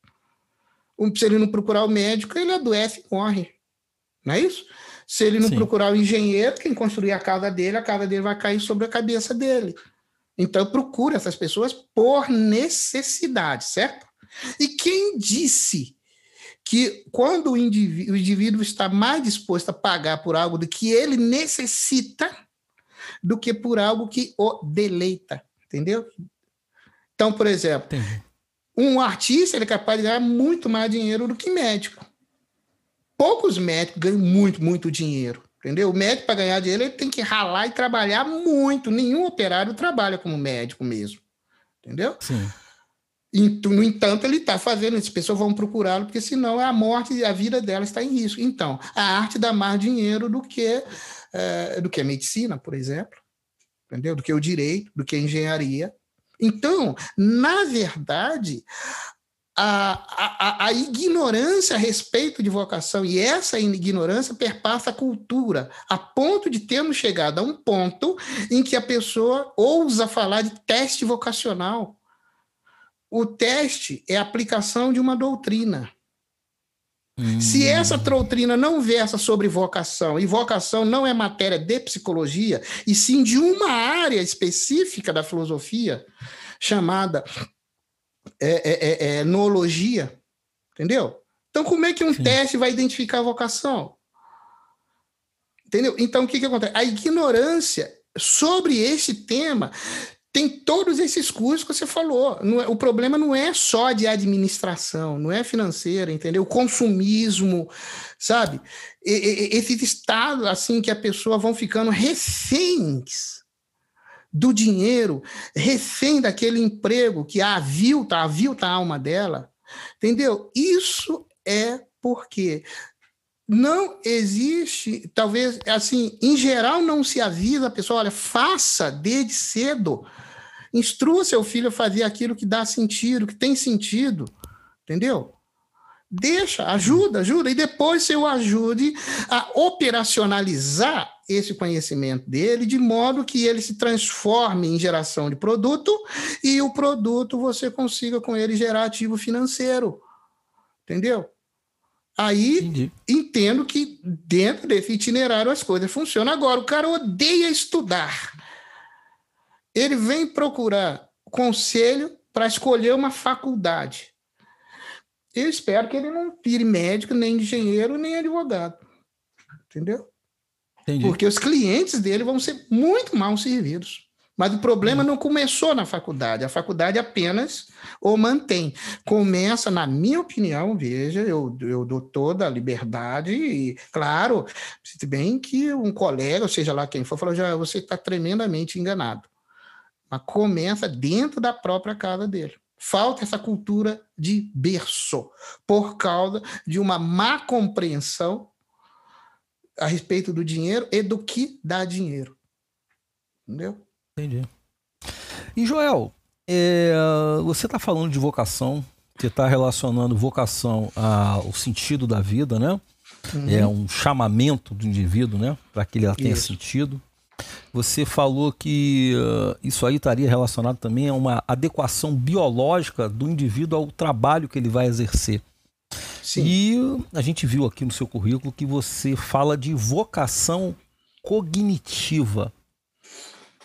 se ele não procurar o médico, ele adoece e morre. Não é isso? Se ele não Sim. procurar o engenheiro, quem construir a casa dele, a casa dele vai cair sobre a cabeça dele. Então, procura essas pessoas por necessidade, certo? E quem disse que quando o indivíduo, o indivíduo está mais disposto a pagar por algo do que ele necessita do que por algo que o deleita, entendeu? Então, por exemplo, Entendi. Um artista ele é capaz de ganhar muito mais dinheiro do que médico. Poucos médicos ganham muito, muito dinheiro. Entendeu? O médico, para ganhar dinheiro, ele tem que ralar e trabalhar muito. Nenhum operário trabalha como médico mesmo. Entendeu?
Sim.
no entanto, ele está fazendo, as pessoas vão procurá-lo, porque senão a morte e a vida dela está em risco. Então, a arte dá mais dinheiro do que, é, do que a medicina, por exemplo, entendeu? Do que o direito, do que a engenharia. Então, na verdade, a, a, a, ignorância a respeito de vocação e essa ignorância perpassa a cultura, a ponto de termos chegado a um ponto em que a pessoa ousa falar de teste vocacional. O teste é a aplicação de uma doutrina. Se essa doutrina não versa sobre vocação, e vocação não é matéria de psicologia, e sim de uma área específica da filosofia, chamada é, é, é, é noologia, entendeu? Então, como é que um sim. teste vai identificar a vocação? Entendeu? Então, o que, que acontece? A ignorância sobre esse tema tem todos esses cursos que você falou. É, o problema não é só de administração, não é financeira, entendeu? O consumismo, sabe? esse estado assim que a pessoa vão ficando reféns do dinheiro, refém daquele emprego que avilta, avilta a alma dela, entendeu? Isso é porque não existe, talvez, assim, em geral não se avisa a pessoa, olha, faça desde cedo, instrua seu filho a fazer aquilo que dá sentido, que tem sentido, entendeu? Deixa, ajuda, ajuda, e depois você o ajude a operacionalizar esse conhecimento dele de modo que ele se transforme em geração de produto e o produto você consiga com ele gerar ativo financeiro. Entendeu? Aí Entendi. entendo que dentro desse itinerário as coisas funcionam. Agora, o cara odeia estudar. Ele vem procurar conselho para escolher uma faculdade. Eu espero que ele não vire médico, nem engenheiro, nem advogado. Entendeu? Entendi. Porque os clientes dele vão ser muito mal servidos. Mas o problema não começou na faculdade, a faculdade apenas o mantém. Começa, na minha opinião, veja, eu, eu dou toda a liberdade, e, claro, se bem que um colega, seja lá quem for, falou: já você está tremendamente enganado. mas começa dentro da própria casa dele. Falta essa cultura de berço, por causa de uma má compreensão a respeito do dinheiro e do que dá dinheiro. Entendeu?
Entendi. E Joel, é, você está falando de vocação, você está relacionando vocação ao sentido da vida, né? Uhum. É um chamamento do indivíduo, né? Para que ele tenha sentido. Você falou que uh, isso aí estaria relacionado também a uma adequação biológica do indivíduo ao trabalho que ele vai exercer. Sim. E a gente viu aqui no seu currículo que você fala de vocação cognitiva.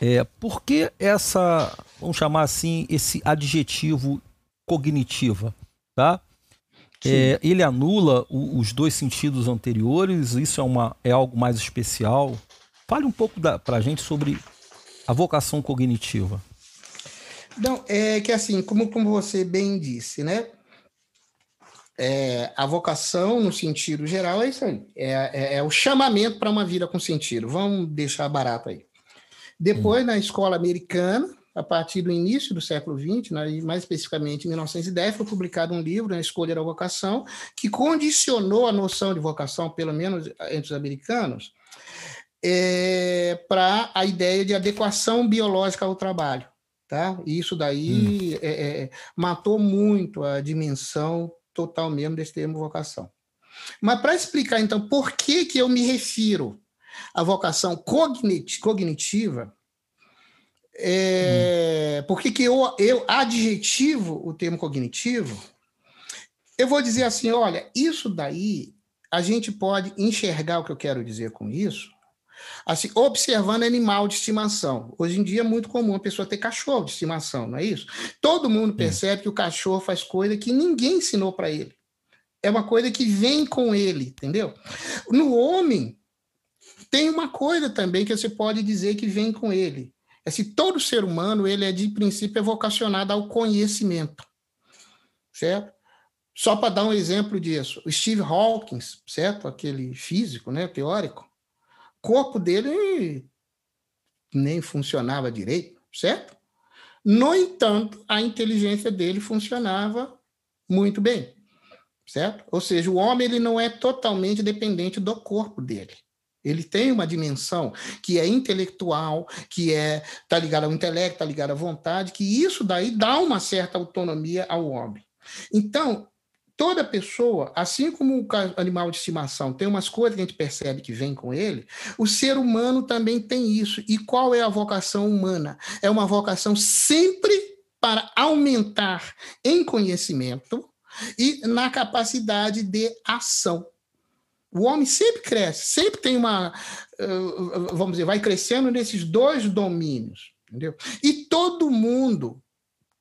É, por que essa, vamos chamar assim, esse adjetivo cognitiva, tá? É, ele anula o, os dois sentidos anteriores, isso é, uma, é algo mais especial? Fale um pouco para a gente sobre a vocação cognitiva.
Não, é que assim, como, como você bem disse, né? É, a vocação, no sentido geral, é isso aí. É, é, é o chamamento para uma vida com sentido. Vamos deixar barato aí. Depois, na escola americana, a partir do início do século XX, né, mais especificamente em 1910, foi publicado um livro, A Escolha da Vocação, que condicionou a noção de vocação, pelo menos entre os americanos, é, para a ideia de adequação biológica ao trabalho. Tá? E isso daí hum. é, é, matou muito a dimensão total mesmo desse termo vocação. Mas para explicar, então, por que, que eu me refiro à vocação cognitiva, é, hum. por que, eu, eu adjetivo o termo cognitivo, eu vou dizer assim, olha, isso daí a gente pode enxergar o que eu quero dizer com isso Assim, observando animal de estimação. Hoje em dia é muito comum a pessoa ter cachorro de estimação, não é isso? Todo mundo percebe que o cachorro faz coisa que ninguém ensinou para ele. É uma coisa que vem com ele, entendeu? No homem, tem uma coisa também que você pode dizer que vem com ele. É se todo ser humano, ele é de princípio é vocacionado ao conhecimento. Certo? Só para dar um exemplo disso, o Steve Hawkins, certo? Aquele físico, né, teórico, corpo dele nem funcionava direito, certo? No entanto, a inteligência dele funcionava muito bem, certo? Ou seja, o homem ele não é totalmente dependente do corpo dele. Ele tem uma dimensão que é intelectual, que é tá ligado ao intelecto, tá ligado à vontade, que isso daí dá uma certa autonomia ao homem. Então, toda pessoa, assim como o animal de estimação tem umas coisas que a gente percebe que vem com ele, o ser humano também tem isso. E qual é a vocação humana? É uma vocação sempre para aumentar em conhecimento e na capacidade de ação. O homem sempre cresce, sempre tem uma, vamos dizer, vai crescendo nesses dois domínios, entendeu? E todo mundo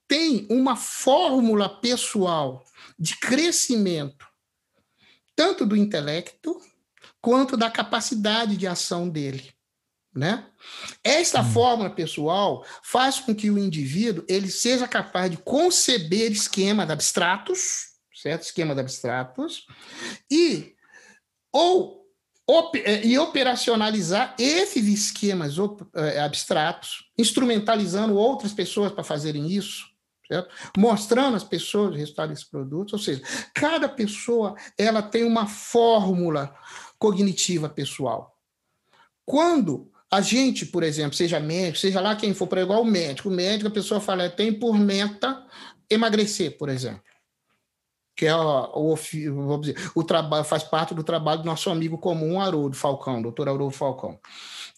tem uma fórmula pessoal de crescimento, tanto do intelecto quanto da capacidade de ação dele. Né? Esta hum. fórmula pessoal faz com que o indivíduo ele seja capaz de conceber esquemas abstratos, certo? Esquemas abstratos, e ou op, eh, e operacionalizar esses esquemas eh, abstratos, instrumentalizando outras pessoas para fazerem isso, certo? Mostrando às pessoas o resultado desses produtos, ou seja, cada pessoa ela tem uma fórmula cognitiva pessoal. Quando a gente, por exemplo, seja médico, seja lá quem for, para igual o médico, o médico, a pessoa fala, tem por meta emagrecer, por exemplo. Que é o, o, dizer, o trabalho, faz parte do trabalho do nosso amigo comum, Haroldo Falcão, doutor Haroldo Falcão.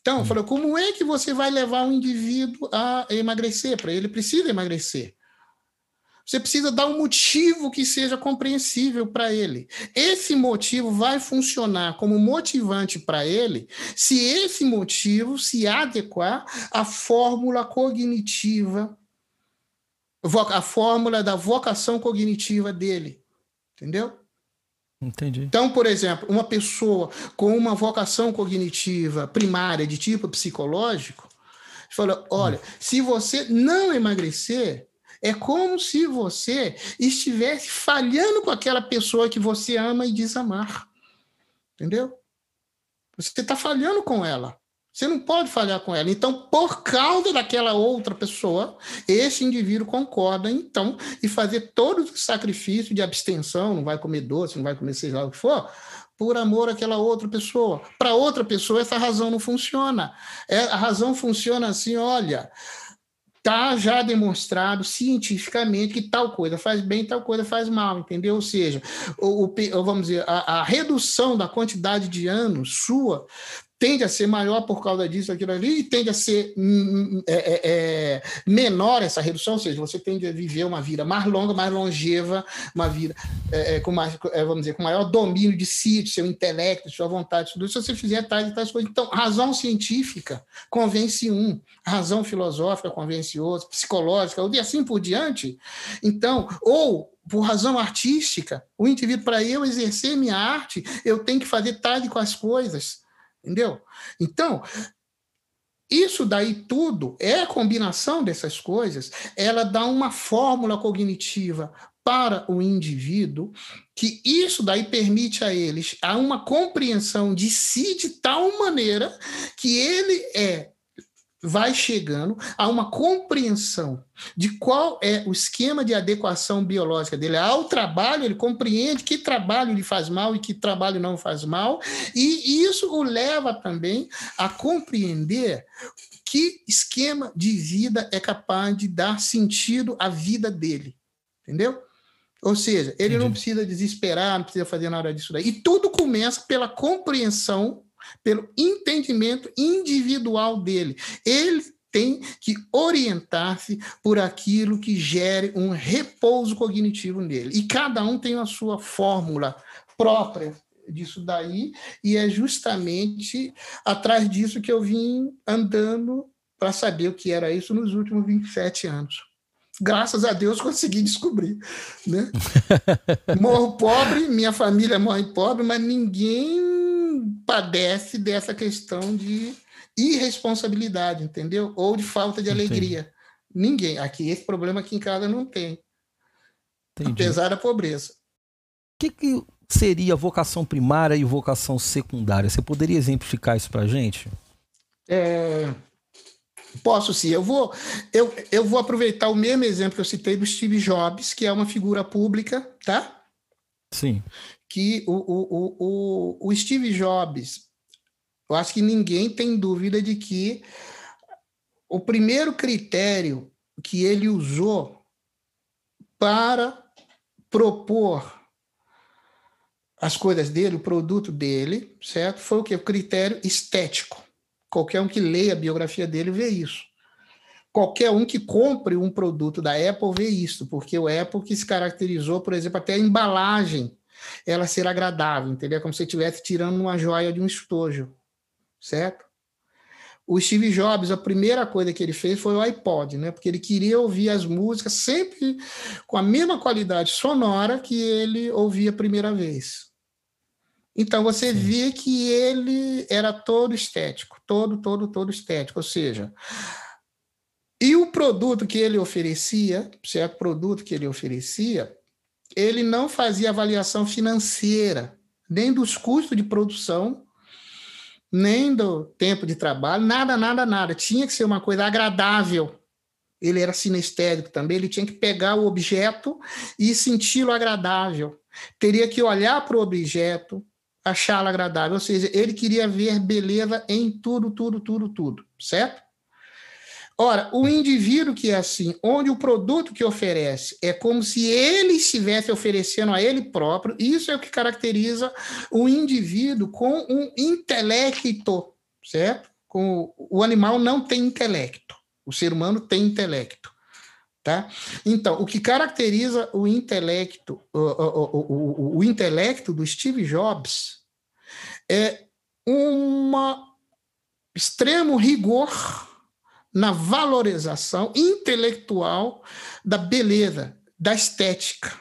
Então, hum. falou, como é que você vai levar um indivíduo a emagrecer? Para ele precisa emagrecer. Você precisa dar um motivo que seja compreensível para ele. Esse motivo vai funcionar como motivante para ele se esse motivo se adequar à fórmula cognitiva, a fórmula da vocação cognitiva dele. Entendeu?
Entendi.
Então, por exemplo, uma pessoa com uma vocação cognitiva primária de tipo psicológico, fala: olha, hum. se você não emagrecer, é como se você estivesse falhando com aquela pessoa que você ama e diz amar. Entendeu? Você está falhando com ela. Você não pode falhar com ela. Então, por causa daquela outra pessoa, esse indivíduo concorda, então, e fazer todos os sacrifícios de abstenção, não vai comer doce, não vai comer seja lá o que for, por amor àquela outra pessoa. Para outra pessoa, essa razão não funciona. É, a razão funciona assim: olha, está já demonstrado cientificamente que tal coisa faz bem, tal coisa faz mal, entendeu? Ou seja, o, o vamos dizer, a, a, redução da quantidade de anos sua tende a ser maior por causa disso, aquilo ali, e tende a ser hum, hum, é, é, é, menor essa redução, ou seja, você tende a viver uma vida mais longa, mais longeva, uma vida é, é com mais, é, vamos dizer, com maior domínio de si, de seu intelecto, de sua vontade, tudo isso, se você fizer tais e tais coisas. Então, razão científica convence um, razão filosófica convence outro, psicológica, e assim por diante. Então, ou por razão artística, o indivíduo, para eu exercer minha arte, eu tenho que fazer tais e quais coisas entendeu? Então, isso daí tudo é a combinação dessas coisas, ela dá uma fórmula cognitiva para o indivíduo que isso daí permite a eles a uma compreensão de si de tal maneira que ele é vai chegando a uma compreensão de qual é o esquema de adequação biológica dele ao trabalho, ele compreende que trabalho lhe faz mal e que trabalho não faz mal, e isso o leva também a compreender que esquema de vida é capaz de dar sentido à vida dele. Entendeu? Ou seja, ele Entendi. não precisa desesperar, não precisa fazer nada disso daí. E tudo começa pela compreensão pelo entendimento individual dele. Ele tem que orientar-se por aquilo que gere um repouso cognitivo nele. E cada um tem a sua fórmula própria disso daí, e é justamente atrás disso que eu vim andando para saber o que era isso nos últimos 27 anos. Graças a Deus consegui descobrir. Né? Morro pobre, minha família morre pobre, mas ninguém padece dessa questão de irresponsabilidade, entendeu? Ou de falta de alegria. Entendi. Ninguém. Aqui, esse problema aqui em casa não tem. Entendi. Apesar da pobreza. O
que, que seria vocação primária e vocação secundária? Você poderia exemplificar isso para gente?
É, posso sim. Eu vou, eu, eu vou aproveitar o mesmo exemplo que eu citei do Steve Jobs, que é uma figura pública, tá?
Sim
que o, o, o, o Steve Jobs, eu acho que ninguém tem dúvida de que o primeiro critério que ele usou para propor as coisas dele, o produto dele, certo? Foi o que? O critério estético. Qualquer um que leia a biografia dele vê isso. Qualquer um que compre um produto da Apple vê isso, porque o Apple que se caracterizou, por exemplo, até a embalagem ela ser agradável, entendeu? Como se estivesse tirando uma joia de um estojo, certo? O Steve Jobs, a primeira coisa que ele fez foi o iPod, né? Porque ele queria ouvir as músicas sempre com a mesma qualidade sonora que ele ouvia a primeira vez. Então você Sim. vê que ele era todo estético, todo, todo, todo estético. Ou seja, e o produto que ele oferecia, certo produto que ele oferecia, ele não fazia avaliação financeira, nem dos custos de produção, nem do tempo de trabalho, nada, nada, nada. Tinha que ser uma coisa agradável. Ele era sinestésico também, ele tinha que pegar o objeto e senti-lo agradável. Teria que olhar para o objeto, achá-lo agradável. Ou seja, ele queria ver beleza em tudo, tudo, tudo, tudo, certo? Ora, o indivíduo que é assim, onde o produto que oferece é como se ele estivesse oferecendo a ele próprio, isso é o que caracteriza o indivíduo com um intelecto, certo? Com, o animal não tem intelecto, o ser humano tem intelecto. Tá? Então, o que caracteriza o intelecto, o, o, o, o intelecto do Steve Jobs é um extremo rigor na valorização intelectual da beleza, da estética.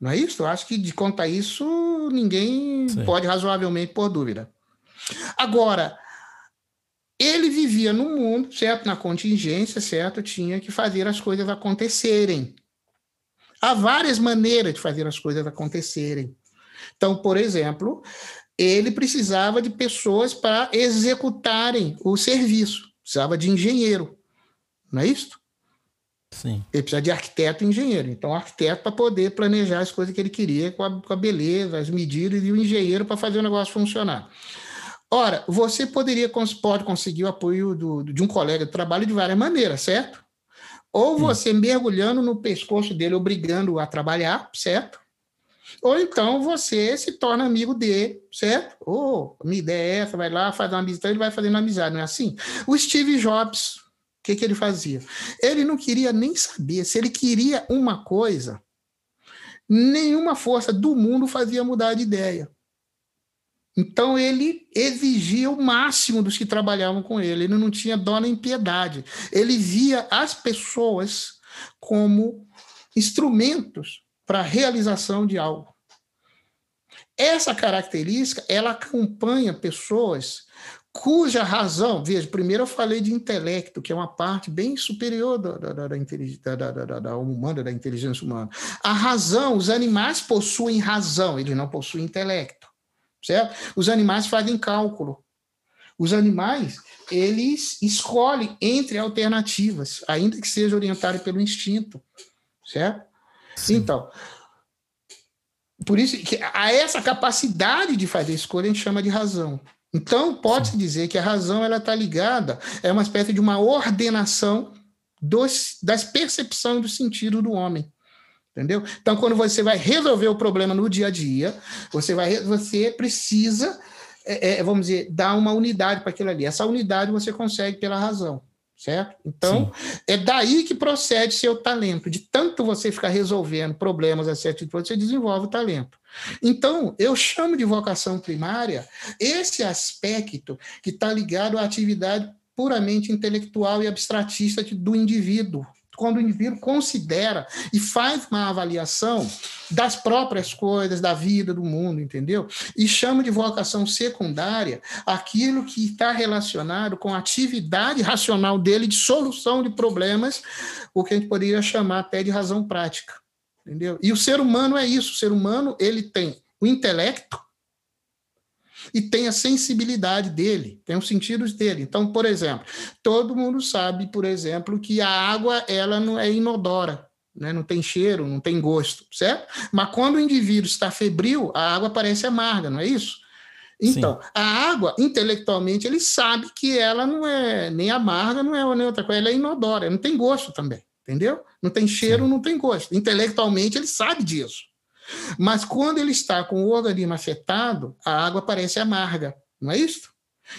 Não é isso? Eu acho que de conta isso ninguém Sim. pode razoavelmente pôr dúvida. Agora, ele vivia no mundo, certo? Na contingência, certo? Tinha que fazer as coisas acontecerem. Há várias maneiras de fazer as coisas acontecerem. Então, por exemplo, ele precisava de pessoas para executarem o serviço, precisava de engenheiro, não é isso?
Sim.
Ele precisa de arquiteto e engenheiro. Então, arquiteto para poder planejar as coisas que ele queria com a, com a beleza, as medidas, e o engenheiro para fazer o negócio funcionar. Ora, você poderia pode conseguir o apoio do, de um colega de trabalho de várias maneiras, certo? Ou você Sim. mergulhando no pescoço dele, obrigando a trabalhar, certo? Ou então você se torna amigo dele, certo? Ou oh, minha ideia é essa, vai lá, faz uma amizade, ele vai fazendo amizade, não é assim? O Steve Jobs, o que, que ele fazia? Ele não queria nem saber. Se ele queria uma coisa, nenhuma força do mundo fazia mudar de ideia. Então ele exigia o máximo dos que trabalhavam com ele, ele não tinha dó nem piedade. Ele via as pessoas como instrumentos para a realização de algo. Essa característica, ela acompanha pessoas cuja razão, veja, primeiro eu falei de intelecto, que é uma parte bem superior da, da, da, da, da humana, da inteligência humana. A razão, os animais possuem razão, eles não possuem intelecto certo? Os animais fazem cálculo. Os animais, eles escolhem entre alternativas, ainda que seja orientado pelo instinto, certo? Sim. Então, por isso que a essa capacidade de fazer escolha a gente chama de razão. Então, pode-se dizer que a razão ela está ligada, é uma espécie de uma ordenação dos, das percepções do sentido do homem. Entendeu? Então, quando você vai resolver o problema no dia a dia, você, vai, você precisa, é, é, vamos dizer, dar uma unidade para aquilo ali. Essa unidade você consegue pela razão, certo? Então, Sim. é daí que procede seu talento. De tanto você ficar resolvendo problemas a certo tipo, você desenvolve o talento. Então, eu chamo de vocação primária esse aspecto que está ligado à atividade puramente intelectual e abstratista do indivíduo, quando o indivíduo considera e faz uma avaliação das próprias coisas, da vida, do mundo, entendeu? E chama de vocação secundária aquilo que está relacionado com a atividade racional dele de solução de problemas, o que a gente poderia chamar até de razão prática, entendeu? E o ser humano é isso, o ser humano, ele tem o intelecto, e tem a sensibilidade dele, tem os sentidos dele. Então, por exemplo, todo mundo sabe, por exemplo, que a água ela não é inodora, né? não tem cheiro, não tem gosto, certo? Mas quando o indivíduo está febril, a água parece amarga, não é isso? Então, Sim. a água, intelectualmente, ele sabe que ela não é nem amarga, não é nem outra coisa, ela é inodora, não tem gosto também, entendeu? Não tem cheiro, Sim. não tem gosto. Intelectualmente, ele sabe disso. Mas quando ele está com o organismo afetado, a água parece amarga, não é isso?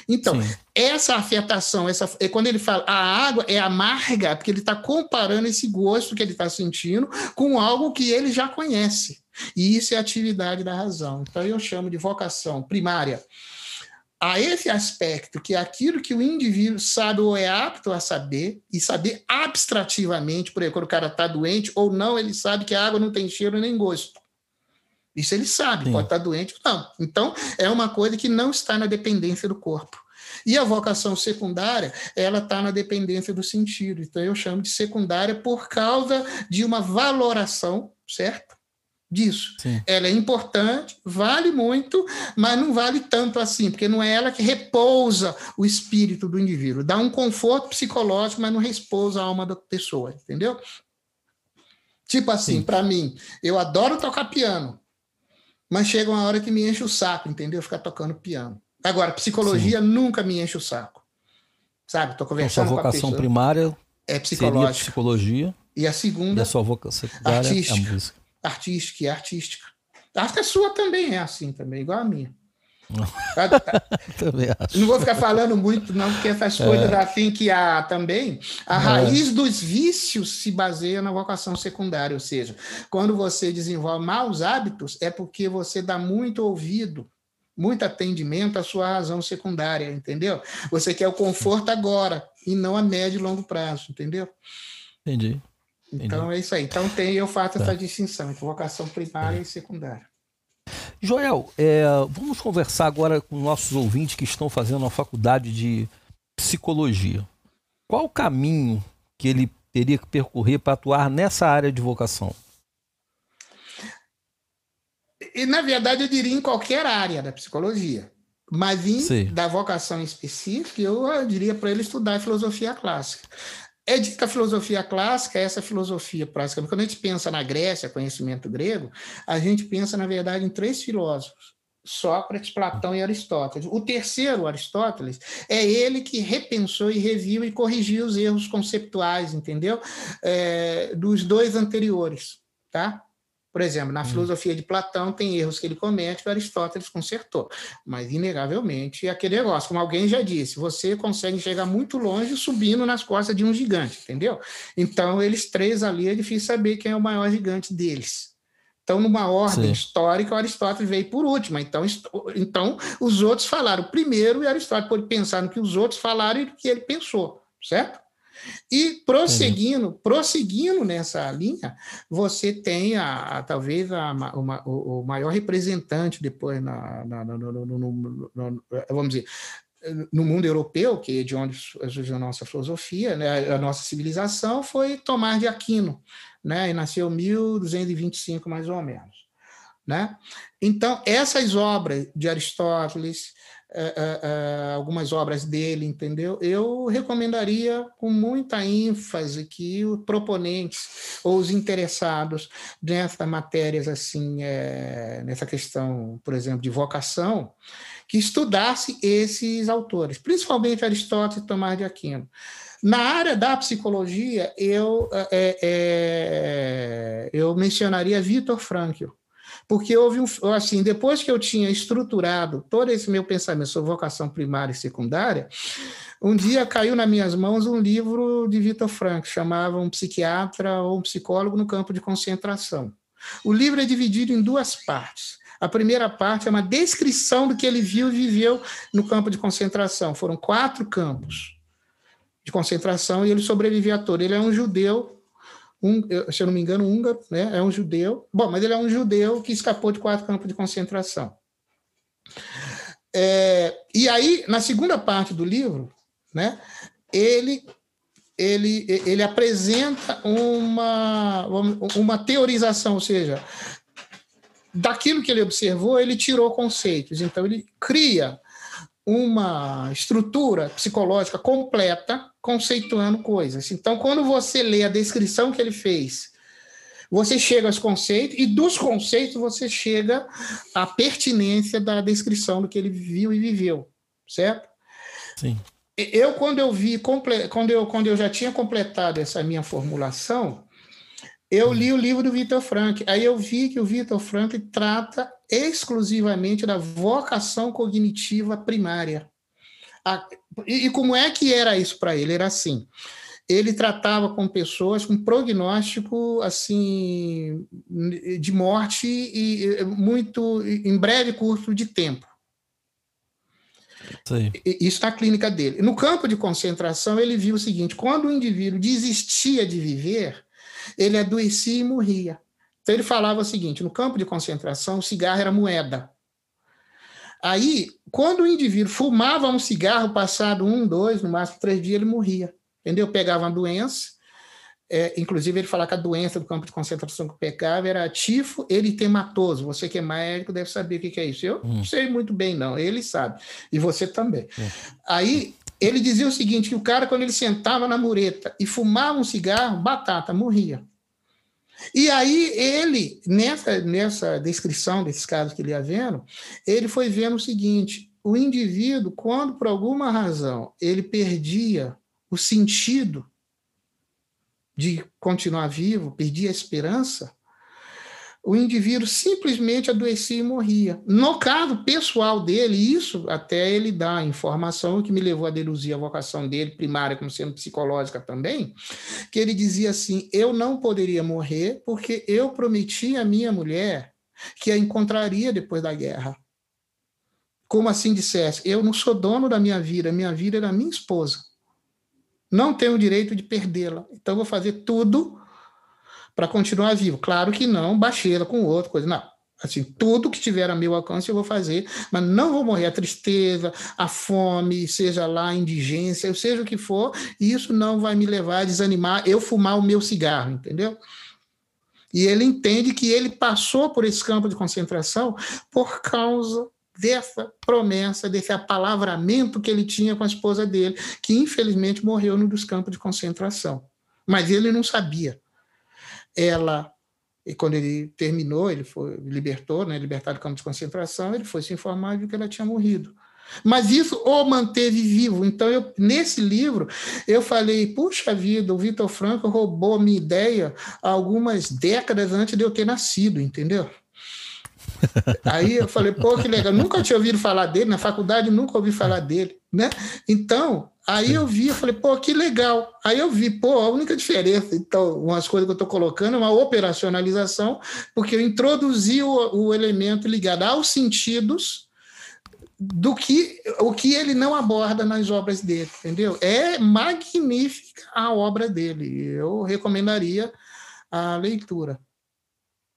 Então, Sim. essa afetação, essa, é quando ele fala a água é amarga, porque ele está comparando esse gosto que ele está sentindo com algo que ele já conhece. E isso é atividade da razão. Então, eu chamo de vocação primária a esse aspecto, que é aquilo que o indivíduo sabe ou é apto a saber, e saber abstrativamente, por exemplo, quando o cara está doente ou não, ele sabe que a água não tem cheiro nem gosto. Isso ele sabe, Sim. pode estar doente ou não. Então, é uma coisa que não está na dependência do corpo. E a vocação secundária, ela está na dependência do sentido. Então, eu chamo de secundária por causa de uma valoração, certo? Disso. Sim. Ela é importante, vale muito, mas não vale tanto assim, porque não é ela que repousa o espírito do indivíduo. Dá um conforto psicológico, mas não repousa a alma da pessoa, entendeu? Tipo assim, para mim, eu adoro tocar piano, mas chega uma hora que me enche o saco, entendeu? Ficar tocando piano. Agora, psicologia Sim. nunca me enche o saco. Sabe? Tô conversando
então, sua vocação primária
é psicológica.
psicologia.
E a segunda. E
a sua vocação
artística,
é a música.
Artística e artística. Acho que a sua também é assim, também, igual a minha. também acho. Não vou ficar falando muito, não, porque essas é. coisas assim que há também, a é. raiz dos vícios se baseia na vocação secundária, ou seja, quando você desenvolve maus hábitos, é porque você dá muito ouvido, muito atendimento à sua razão secundária, entendeu? Você quer o conforto agora e não a médio e longo prazo, entendeu?
Entendi.
Então é isso aí. Então tem, eu faço tá. essa distinção entre vocação primária é. e secundária.
Joel, é, vamos conversar agora com nossos ouvintes que estão fazendo a faculdade de psicologia. Qual o caminho que ele teria que percorrer para atuar nessa área de vocação?
e, na verdade, eu diria em qualquer área da psicologia. Mas em, da vocação específica, eu diria para ele estudar filosofia clássica. É dita filosofia clássica, essa filosofia prática. Quando a gente pensa na Grécia, conhecimento grego, a gente pensa, na verdade, em três filósofos. Sócrates, Platão e Aristóteles. O terceiro, Aristóteles, é ele que repensou e reviu e corrigiu os erros conceptuais, entendeu? É, dos dois anteriores, tá? Por exemplo, na hum. filosofia de Platão tem erros que ele comete que Aristóteles consertou. Mas, inegavelmente, é aquele negócio, como alguém já disse, você consegue chegar muito longe subindo nas costas de um gigante, entendeu? Então, eles três ali, é difícil saber quem é o maior gigante deles. Então, numa ordem Sim. histórica, Aristóteles veio por último. Então, então, os outros falaram primeiro e Aristóteles pôde pensar no que os outros falaram e no que ele pensou, certo? E prosseguindo, prosseguindo nessa linha, você tem a, a talvez a, uma, o, o, maior representante depois na, na, no, no, no, vamos dizer no mundo europeu, que é de onde surgiu a nossa filosofia, né, a nossa civilização, foi Tomás de Aquino, né, e nasceu em 1225 mais ou menos. Né? Então, essas obras de Aristóteles, uh, uh, algumas obras dele, entendeu? Eu recomendaria com muita ênfase que os proponentes ou os interessados nessas matérias, assim, é, nessa questão, por exemplo, de vocação, que estudasse esses autores, principalmente Aristóteles e Tomás de Aquino. Na área da psicologia, eu, é, é, eu mencionaria Vitor Frankl, porque houve um, assim, depois que eu tinha estruturado todo esse meu pensamento sobre vocação primária e secundária, um dia caiu nas minhas mãos um livro de Vitor Frankl, chamava Um Psiquiatra ou um Psicólogo no Campo de Concentração. O livro é dividido em duas partes. A primeira parte é uma descrição do que ele viu e viveu no campo de concentração. Foram quatro campos de concentração e ele sobreviveu a todo. Ele é um judeu um, se eu não me engano, húngaro, né? É um judeu. Bom, mas ele é um judeu que escapou de quatro campos de concentração. É, e aí, na segunda parte do livro, né? Ele ele, ele apresenta uma, uma teorização, ou seja, daquilo que ele observou, ele tirou conceitos. Então, ele cria uma estrutura psicológica completa conceituando coisas. Então, quando você lê a descrição que ele fez, você chega aos conceitos, e dos conceitos você chega à pertinência da descrição do que ele viu e viveu, certo?
Sim.
Eu, quando eu vi, quando eu, quando eu já tinha completado essa minha formulação, eu li o livro do Vitor Frank. Aí eu vi que o Vitor Frank trata exclusivamente da vocação cognitiva primária. E como é que era isso para ele? Era assim: ele tratava com pessoas com prognóstico assim de morte e muito em breve curso de tempo. Sim. Isso na clínica dele. No campo de concentração, ele viu o seguinte: quando o indivíduo desistia de viver, ele adoecia e morria. Então ele falava o seguinte: no campo de concentração, o cigarro era moeda. Aí, quando o indivíduo fumava um cigarro, passado um, dois, no máximo três dias, ele morria. Entendeu? Pegava uma doença, é, inclusive ele falava que a doença do campo de concentração que pegava era tifo eritematoso. Você que é médico deve saber o que, é isso. Eu hum. não sei muito bem, não. Ele sabe. E você também. Hum. Aí ele dizia o seguinte: que o cara, quando ele sentava na mureta e fumava um cigarro, batata, morria. E aí ele, nessa, nessa descrição desses casos que ele ia vendo, ele foi vendo o seguinte: o indivíduo, quando por alguma razão ele perdia o sentido de continuar vivo, perdia a esperança, o indivíduo simplesmente adoecia e morria. No caso pessoal dele, isso até ele dá informação que me levou a deduzir a vocação dele, primária, como sendo psicológica também, que ele dizia assim: Eu não poderia morrer porque eu prometi à minha mulher que a encontraria depois da guerra. Como assim dissesse: Eu não sou dono da minha vida, minha vida é da minha esposa. Não tenho o direito de perdê-la. Então, vou fazer tudo para continuar vivo. Claro que não baixeira com outro, coisa. Não. Assim, tudo que tiver a meu alcance eu vou fazer, mas não vou morrer a tristeza, a fome, seja lá a indigência, seja o que for, isso não vai me levar a desanimar eu fumar o meu cigarro, entendeu? E ele entende que ele passou por esse campo de concentração por causa dessa promessa, desse apalavramento que ele tinha com a esposa dele, que infelizmente morreu no dos campos de concentração. Mas ele não sabia. Ela, e quando ele terminou, ele foi libertou, né, libertado do campo de concentração, ele foi se informar de que ela tinha morrido. Mas isso o manteve vivo. Então, eu, nesse livro, eu falei: puxa vida, o Vitor Franco roubou a minha ideia algumas décadas antes de eu ter nascido, entendeu? Aí eu falei, pô, que legal, nunca tinha ouvido falar dele, na faculdade nunca ouvi falar dele, né? Então, aí eu vi, eu falei, pô, que legal. Aí eu vi, pô, a única diferença, então, umas coisas que eu estou colocando é uma operacionalização, porque eu introduzi o, o elemento ligado aos sentidos do que o que ele não aborda nas obras dele, entendeu? É magnífica a obra dele. Eu recomendaria a leitura.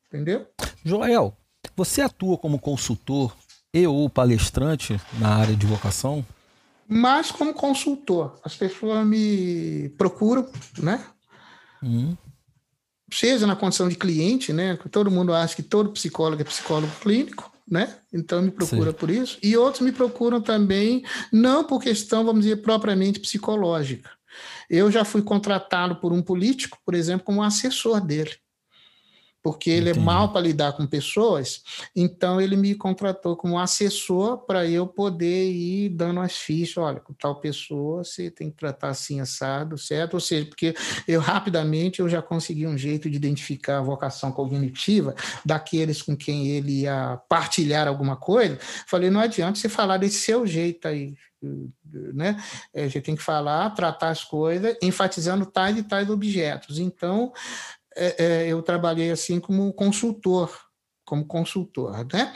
Entendeu?
Joel, você atua como consultor e ou palestrante na área de vocação?
Mas como consultor. As pessoas me procuram, né? Hum. Seja na condição de cliente, né? Todo mundo acha que todo psicólogo é psicólogo clínico né? Então me procura Sim. por isso. E outros me procuram também, não por questão, vamos dizer, propriamente psicológica. Eu já fui contratado por um político, por exemplo, como assessor dele porque ele é Entendi. é mal para lidar com pessoas, então ele me contratou como assessor para eu poder ir dando as fichas, olha, com tal pessoa você tem que tratar assim assado, certo? Ou seja, porque eu rapidamente eu já consegui um jeito de identificar a vocação cognitiva daqueles com quem ele ia partilhar alguma coisa. Falei, não adianta você falar desse seu jeito aí, né? É, a gente tem que falar, tratar as coisas, enfatizando tais e tais objetos. Então, é, é, eu trabalhei assim como consultor, como consultor, né?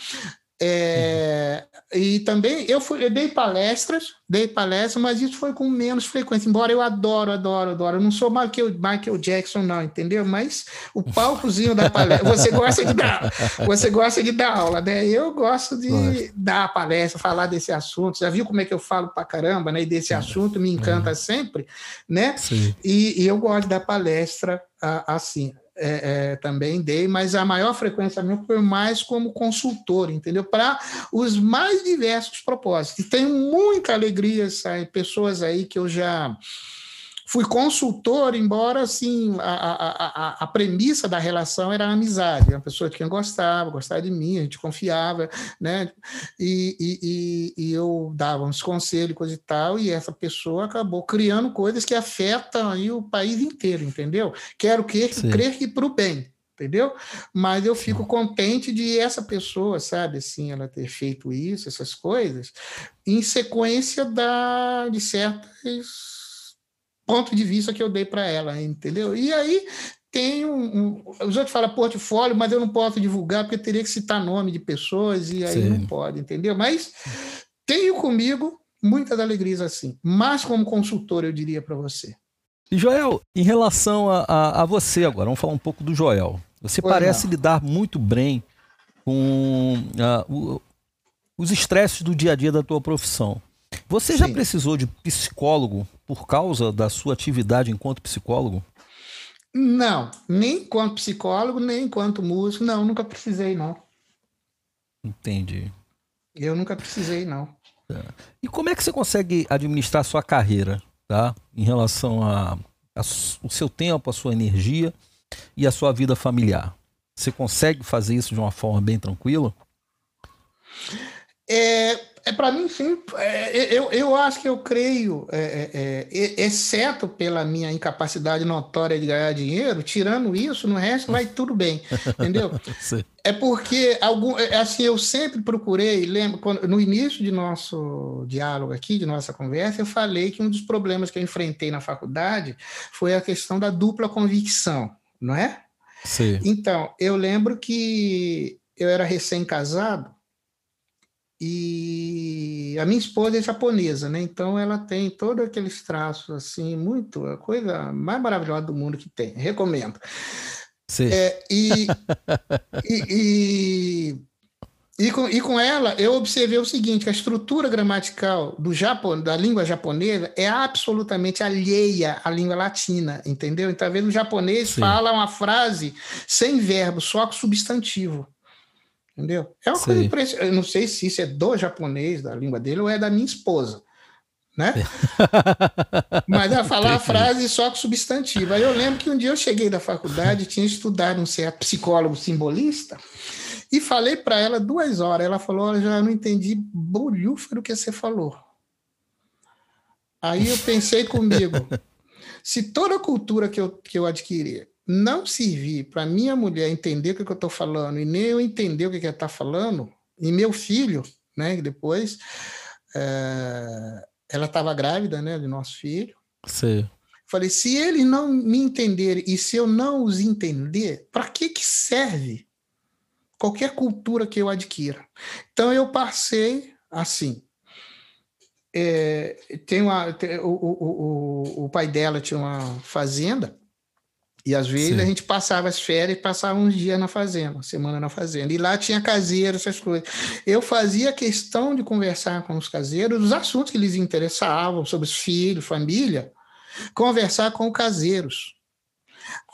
É, e também eu, fui, eu dei palestras, dei palestras, mas isso foi com menos frequência, embora eu adoro, adoro, adoro. Eu não sou Michael, Michael Jackson, não, entendeu? Mas o palcozinho da palestra, você gosta de dar, você gosta de dar aula, né? Eu gosto de Nossa. dar palestra, falar desse assunto. Já viu como é que eu falo pra caramba, né? E desse assunto me encanta é. sempre, né? E, e, eu gosto da palestra assim é, é, também dei, mas a maior frequência minha foi mais como consultor, entendeu? Para os mais diversos propósitos. E tenho muita alegria, sabe? pessoas aí que eu já fui consultor, embora assim a, a, a, premissa da relação era a amizade, uma pessoa de quem gostava, gostava de mim, a gente confiava, né? E, e, e, eu dava uns conselhos, coisa e tal, e essa pessoa acabou criando coisas que afetam aí o país inteiro, entendeu? Quero que, crer que para o bem, entendeu? Mas eu fico contente de essa pessoa, sabe, assim, ela ter feito isso, essas coisas, em sequência da, de certas ponto de vista que eu dei para ela, entendeu? E aí tem um, um, Os outros falam portfólio, mas eu não posso divulgar porque teria que citar nome de pessoas e aí Sim. não pode, entendeu? Mas tenho comigo muitas alegrias assim. Mas como consultor, eu diria para você.
E Joel, em relação a, a, a, você agora, vamos falar um pouco do Joel. Você pois parece não. lidar muito bem com uh, o, os estresses do dia a dia da tua profissão. Você Sim. já precisou de psicólogo por causa da sua atividade enquanto psicólogo?
Não, nem enquanto psicólogo, nem enquanto músico, não, nunca precisei, não.
Entendi.
Eu nunca precisei, não.
Tá. E como é que você consegue administrar a sua carreira, tá? Em relação a, a, o seu tempo, a sua energia e a sua vida familiar? Você consegue fazer isso de uma forma bem tranquila?
É, é para mim, sim. É, eu, eu acho que eu creio, é, é, é exceto pela minha incapacidade notória de ganhar dinheiro, tirando isso, no resto vai tudo bem, entendeu? é porque algum, é, assim, eu sempre procurei, lembro, quando, no início de nosso diálogo aqui, de nossa conversa, eu falei que um dos problemas que eu enfrentei na faculdade foi a questão da dupla convicção, não é?
Sim.
Então, eu lembro que eu era recém-casado e a minha esposa é japonesa, né? Então ela tem todos aqueles traços assim, muito, a coisa mais maravilhosa do mundo que tem. Recomendo.
Sim.
É, e, e, e, E com, e com ela, eu observei o seguinte: a estrutura gramatical do Japão, da língua japonesa é absolutamente alheia à língua latina, entendeu? Então, às vezes, o japonês Sim. fala uma frase sem verbo, só com substantivo. Entendeu? É uma Sim. coisa impressionante. Eu não sei se isso é do japonês, da língua dele, ou é da minha esposa. Né? Mas ela falar a frase só com substantivo. Aí eu lembro que um dia eu cheguei da faculdade, tinha estudado um certo psicólogo simbolista, e falei para ela duas horas. Ela falou: Olha, já não entendi bolhufa do que você falou. Aí eu pensei comigo: se toda a cultura que eu, que eu adquiri não servir para minha mulher entender o que, eu estou falando e nem eu entender o que, que ela está falando, e meu filho, né, depois, é, ela estava grávida, né, do nosso filho.
Sim.
Falei, se eles não me entenderem e se eu não os entender, para que que serve qualquer cultura que eu adquira? Então eu passei assim. É, tem uma, tem, o, o, o, o pai dela tinha uma fazenda e às vezes Sim. a gente passava as férias e passava uns dias na fazenda, semana na fazenda. E lá tinha caseiro, essas coisas. Eu fazia questão de conversar com os caseiros dos assuntos que lhes interessavam, sobre os filhos, família, conversar com os caseiros.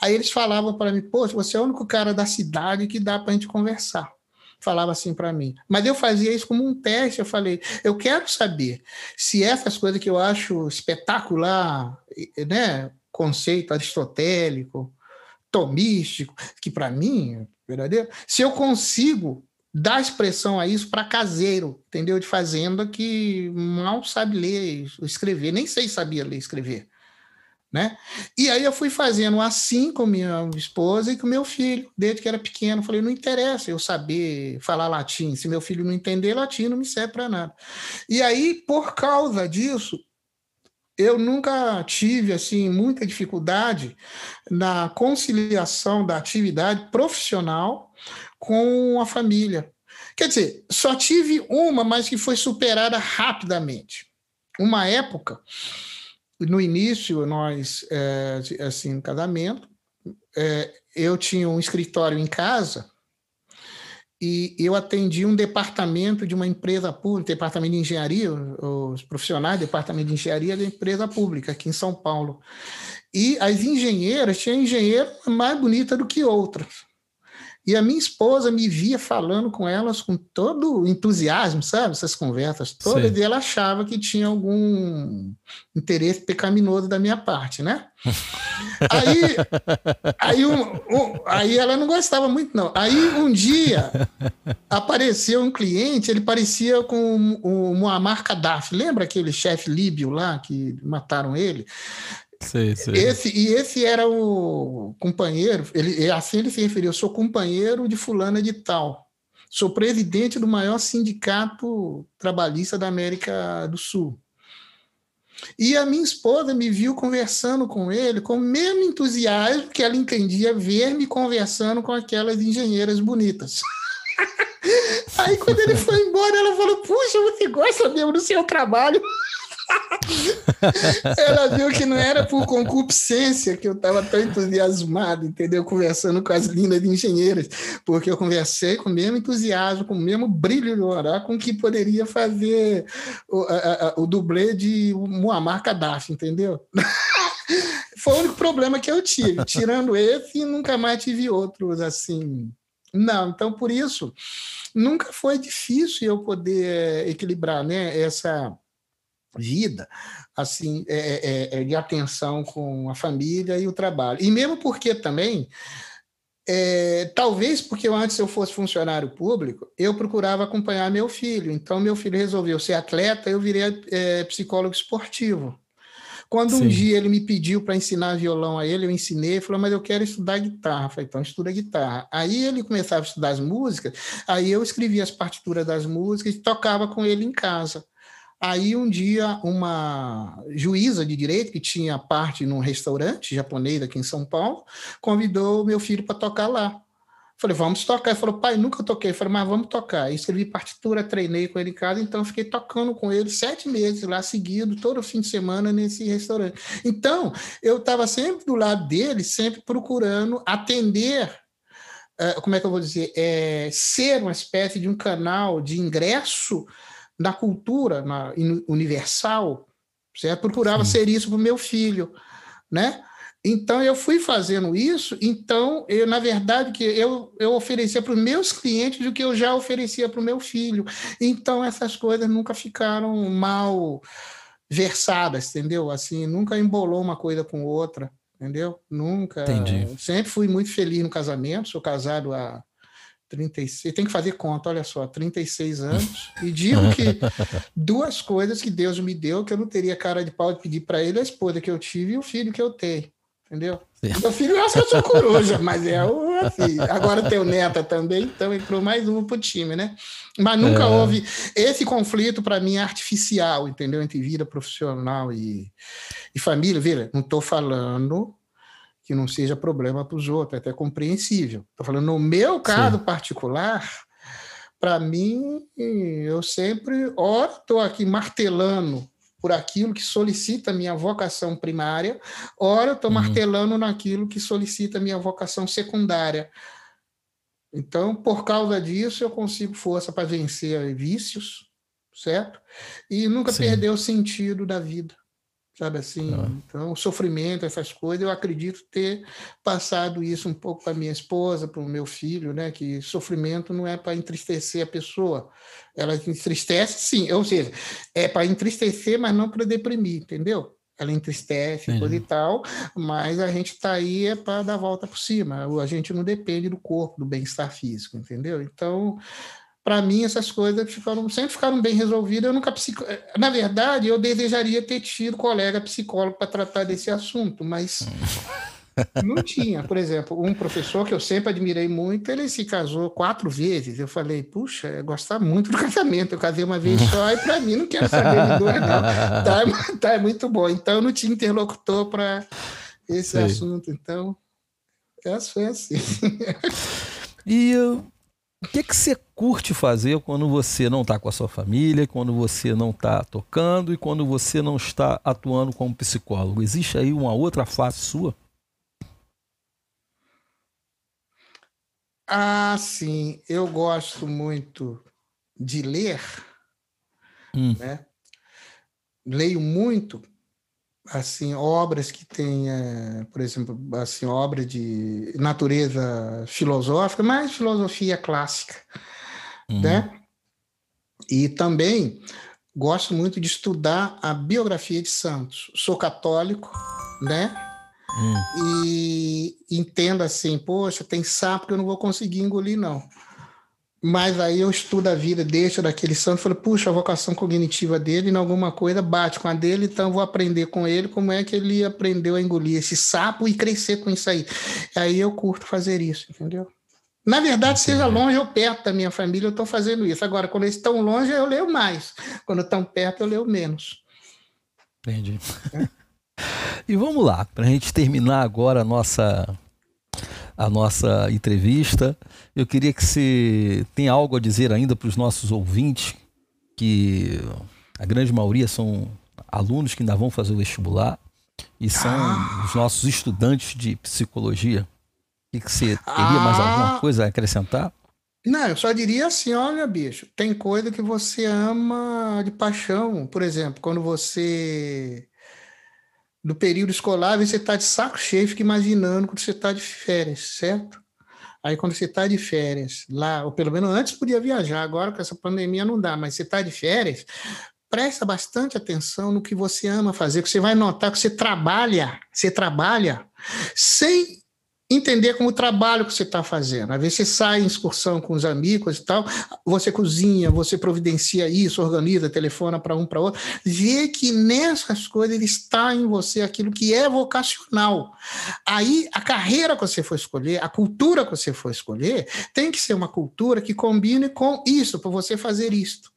Aí eles falavam para mim, pô, você é o único cara da cidade que dá para a gente conversar. Falava assim para mim. Mas eu fazia isso como um teste. Eu falei, eu quero saber se essas coisas que eu acho espetacular, né, conceito aristotélico, tomístico, que para mim é verdadeiro, se eu consigo dar expressão a isso para caseiro, entendeu? De fazenda que mal sabe ler, escrever, nem sei sabia ler e escrever. Né? E aí eu fui fazendo assim com minha esposa e com meu filho, desde que era pequeno. Falei, não interessa eu saber falar latim, se meu filho não entender latim, não me serve para nada. E aí, por causa disso, eu nunca tive assim muita dificuldade na conciliação da atividade profissional com a família. Quer dizer, só tive uma, mas que foi superada rapidamente. Uma época, no início, nós, é, assim, no casamento, é, eu tinha um escritório em casa e eu atendi um departamento de uma empresa pública, departamento de engenharia, os profissionais do departamento de engenharia da empresa pública aqui em São Paulo. E as engenheiras, tinha engenheira mais bonita do que outras. E a minha esposa me via falando com elas com todo entusiasmo, sabe? Essas conversas todas, Sim. e ela achava que tinha algum interesse pecaminoso da minha parte, né? aí, aí, um, um, aí ela não gostava muito, não. Aí um dia apareceu um cliente, ele parecia com o Muammar Gaddafi. Lembra aquele chefe líbio lá que mataram ele? Esse, e esse era o companheiro, ele, assim ele se referiu, eu sou companheiro de fulana de tal. Sou presidente do maior sindicato trabalhista da América do Sul. E a minha esposa me viu conversando com ele com o mesmo entusiasmo que ela entendia ver-me conversando com aquelas engenheiras bonitas. Aí, quando ele foi embora, ela falou: Puxa, você gosta mesmo do seu trabalho? Ela viu que não era por concupiscência que eu estava tão entusiasmado, entendeu? Conversando com as lindas engenheiras, porque eu conversei com o mesmo entusiasmo, com o mesmo brilho no olhar com que poderia fazer o, a, a, o dublê de Muammar Gaddafi, entendeu? Foi o único problema que eu tive. Tirando esse, nunca mais tive outros assim. Não, então por isso nunca foi difícil eu poder equilibrar, né? Essa vida assim é, é, é, é, de atenção com a família e o trabalho e mesmo porque também é, talvez porque antes eu fosse funcionário público eu procurava acompanhar meu filho então meu filho resolveu ser atleta eu virei é, psicólogo esportivo quando Sim. um dia ele me pediu para ensinar violão a ele, eu ensinei, ele falou, mas eu quero estudar guitarra. Eu falei, então estuda guitarra. Aí ele começava a estudar as músicas, aí eu escrevia as partituras das músicas e tocava com ele em casa. Aí um dia uma juíza de direito que tinha parte num restaurante japonês aqui em São Paulo convidou meu filho para tocar lá. Falei, vamos tocar. Ele falou, pai, nunca toquei. Eu falei, mas vamos tocar. escrevi partitura, treinei com ele em casa, então fiquei tocando com ele sete meses lá seguido, todo fim de semana nesse restaurante. Então, eu estava sempre do lado dele, sempre procurando atender é, como é que eu vou dizer, é, ser uma espécie de um canal de ingresso na cultura na, universal, certo? procurava Sim. ser isso para o meu filho, né? Então eu fui fazendo isso, então eu na verdade que eu, eu oferecia para os meus clientes o que eu já oferecia para o meu filho. Então essas coisas nunca ficaram mal versadas, entendeu? Assim, nunca embolou uma coisa com outra, entendeu? Nunca.
Entendi.
Sempre fui muito feliz no casamento, sou casado há 36, tem que fazer conta, olha só, 36 anos, e digo que duas coisas que Deus me deu que eu não teria cara de pau de pedir para ele, a esposa que eu tive e o filho que eu tenho entendeu? Sim. Meu filho acha que eu sou coruja, mas é o assim. Agora tem o Neta também, então entrou mais um pro time, né? Mas nunca é. houve. Esse conflito, para mim, é artificial, entendeu? Entre vida profissional e, e família. Vira, não estou falando que não seja problema para os outros, é até compreensível. Estou falando, no meu caso Sim. particular, para mim, eu sempre, ora, estou aqui martelando por aquilo que solicita minha vocação primária, ora estou uhum. martelando naquilo que solicita minha vocação secundária. Então, por causa disso, eu consigo força para vencer vícios, certo? E nunca Sim. perder o sentido da vida sabe assim? Ah. Então, o sofrimento, essas coisas, eu acredito ter passado isso um pouco para minha esposa, para o meu filho, né? Que sofrimento não é para entristecer a pessoa, ela entristece, sim, ou seja, é para entristecer, mas não para deprimir, entendeu? Ela entristece, coisa e tal, mas a gente está aí é para dar a volta por cima. A gente não depende do corpo, do bem-estar físico, entendeu? Então, para mim, essas coisas ficaram, sempre ficaram bem resolvidas. Eu nunca psico... Na verdade, eu desejaria ter tido colega psicólogo para tratar desse assunto, mas não tinha. Por exemplo, um professor que eu sempre admirei muito, ele se casou quatro vezes. Eu falei, puxa, eu gostava muito do casamento. Eu casei uma vez só e para mim não quero saber de duas, não. Tá, tá, é muito bom. Então, eu não tinha interlocutor para esse Sei. assunto. Então, essa foi assim.
E eu o que, que você curte fazer quando você não está com a sua família, quando você não está tocando e quando você não está atuando como psicólogo? Existe aí uma outra face sua?
Ah, sim. Eu gosto muito de ler, hum. né? Leio muito assim obras que tenha, por exemplo, assim obra de natureza filosófica, mais filosofia clássica, uhum. né? E também gosto muito de estudar a biografia de Santos. Sou católico, né? Uhum. E entendo assim, poxa, tem sapo que eu não vou conseguir engolir não. Mas aí eu estudo a vida, deixo daquele santo, falo, puxa, a vocação cognitiva dele em alguma coisa bate com a dele, então eu vou aprender com ele como é que ele aprendeu a engolir esse sapo e crescer com isso aí. Aí eu curto fazer isso, entendeu? Na verdade, seja longe ou perto da minha família, eu estou fazendo isso. Agora, quando eles estão longe, eu leio mais. Quando estão perto, eu leio menos.
Entendi. É. e vamos lá, para a gente terminar agora a nossa a nossa entrevista. Eu queria que você tenha algo a dizer ainda para os nossos ouvintes, que a grande maioria são alunos que ainda vão fazer o vestibular e são ah. os nossos estudantes de psicologia. E que você teria mais ah. alguma coisa a acrescentar?
Não, eu só diria assim, olha, bicho, tem coisa que você ama de paixão. Por exemplo, quando você do período escolar, você está de saco cheio, fica imaginando quando você está de férias, certo? Aí quando você está de férias lá, ou pelo menos antes podia viajar, agora com essa pandemia não dá, mas você está de férias, presta bastante atenção no que você ama fazer, que você vai notar que você trabalha, você trabalha sem entender como o trabalho que você está fazendo. Às vezes você sai em excursão com os amigos e tal, você cozinha, você providencia isso, organiza, telefona para um para outro, vê que nessas coisas está em você aquilo que é vocacional. Aí a carreira que você for escolher, a cultura que você for escolher, tem que ser uma cultura que combine com isso, para você fazer isso.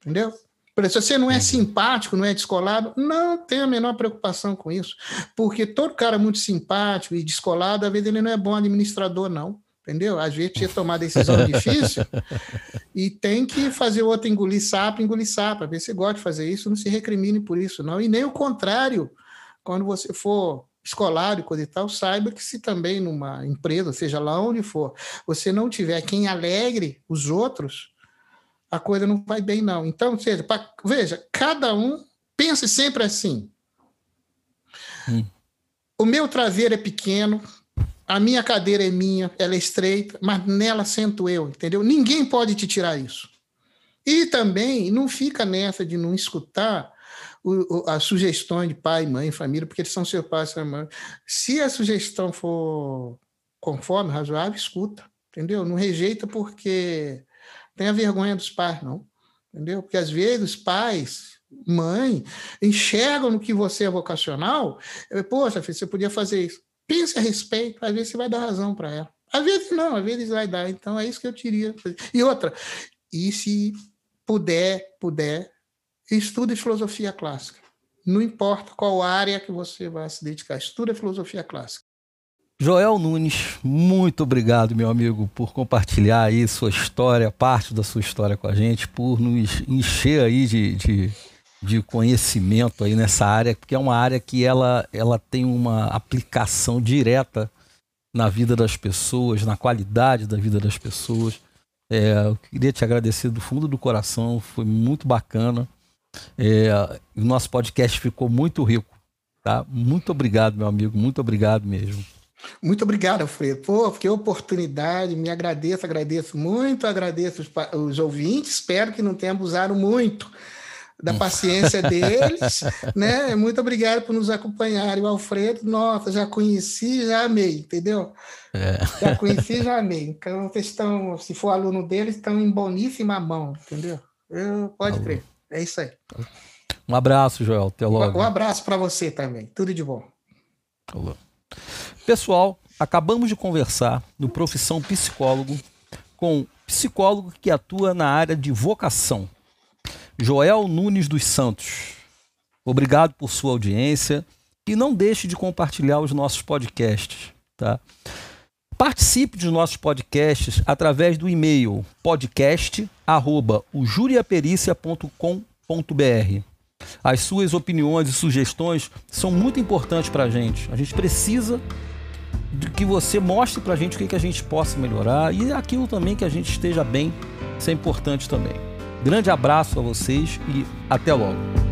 Entendeu? Se você não é simpático, não é descolado, não tem a menor preocupação com isso. Porque todo cara muito simpático e descolado, às vezes ele não é bom administrador, não. Entendeu? Às vezes precisa tomar decisão difícil e tem que fazer o outro engolir sapo, engolir sapo. Às vezes você gosta de fazer isso, não se recrimine por isso, não. E nem o contrário, quando você for escolar e coisa e tal, saiba que se também numa empresa, seja lá onde for, você não tiver quem alegre os outros, a coisa não vai bem, não. Então, seja, pra, veja, cada um pense sempre assim. Hum. O meu traseiro é pequeno, a minha cadeira é minha, ela é estreita, mas nela sento eu, entendeu? Ninguém pode te tirar isso. E também não fica nessa de não escutar o, o, as sugestões de pai, mãe, família, porque eles são seu pai, sua mãe. Se a sugestão for conforme, razoável, escuta, entendeu? Não rejeita porque tenha vergonha dos pais, não, entendeu? Porque às vezes os pais, mãe, enxergam no que você é vocacional, poxa, filho, você podia fazer isso. Pense a respeito, às vezes você vai dar razão para ela. Às vezes não, às vezes vai dar. Então é isso que eu diria. E outra, e se puder, puder, estude filosofia clássica. Não importa qual área que você vai se dedicar, estude filosofia clássica.
Joel Nunes, muito obrigado, meu amigo, por compartilhar aí sua história, parte da sua história com a gente, por nos encher aí de, de, de conhecimento aí nessa área, porque é uma área que ela, ela tem uma aplicação direta na vida das pessoas, na qualidade da vida das pessoas. É, eu queria te agradecer do fundo do coração, foi muito bacana. É, o nosso podcast ficou muito rico. Tá? Muito obrigado, meu amigo, muito obrigado mesmo.
Muito obrigado, Alfredo. Pô, que oportunidade, me agradeço, agradeço muito, agradeço os, os ouvintes, espero que não tenham abusado muito da paciência deles, né? Muito obrigado por nos acompanharem. O Alfredo, nossa, já conheci, já amei, entendeu? É. Já conheci, já amei. Então, vocês estão, se for aluno deles, estão em boníssima mão, entendeu? Eu, pode Alô. crer. É isso aí.
Um abraço, Joel. Até logo.
Um abraço para você também. Tudo de bom.
Alô. Pessoal, acabamos de conversar no Profissão Psicólogo com psicólogo que atua na área de vocação Joel Nunes dos Santos. Obrigado por sua audiência e não deixe de compartilhar os nossos podcasts, tá? Participe dos nossos podcasts através do e-mail podcast@ujuriapericia.com.br. As suas opiniões e sugestões são muito importantes para a gente. A gente precisa de que você mostre para a gente o que, que a gente possa melhorar e aquilo também que a gente esteja bem. Isso é importante também. Grande abraço a vocês e até logo.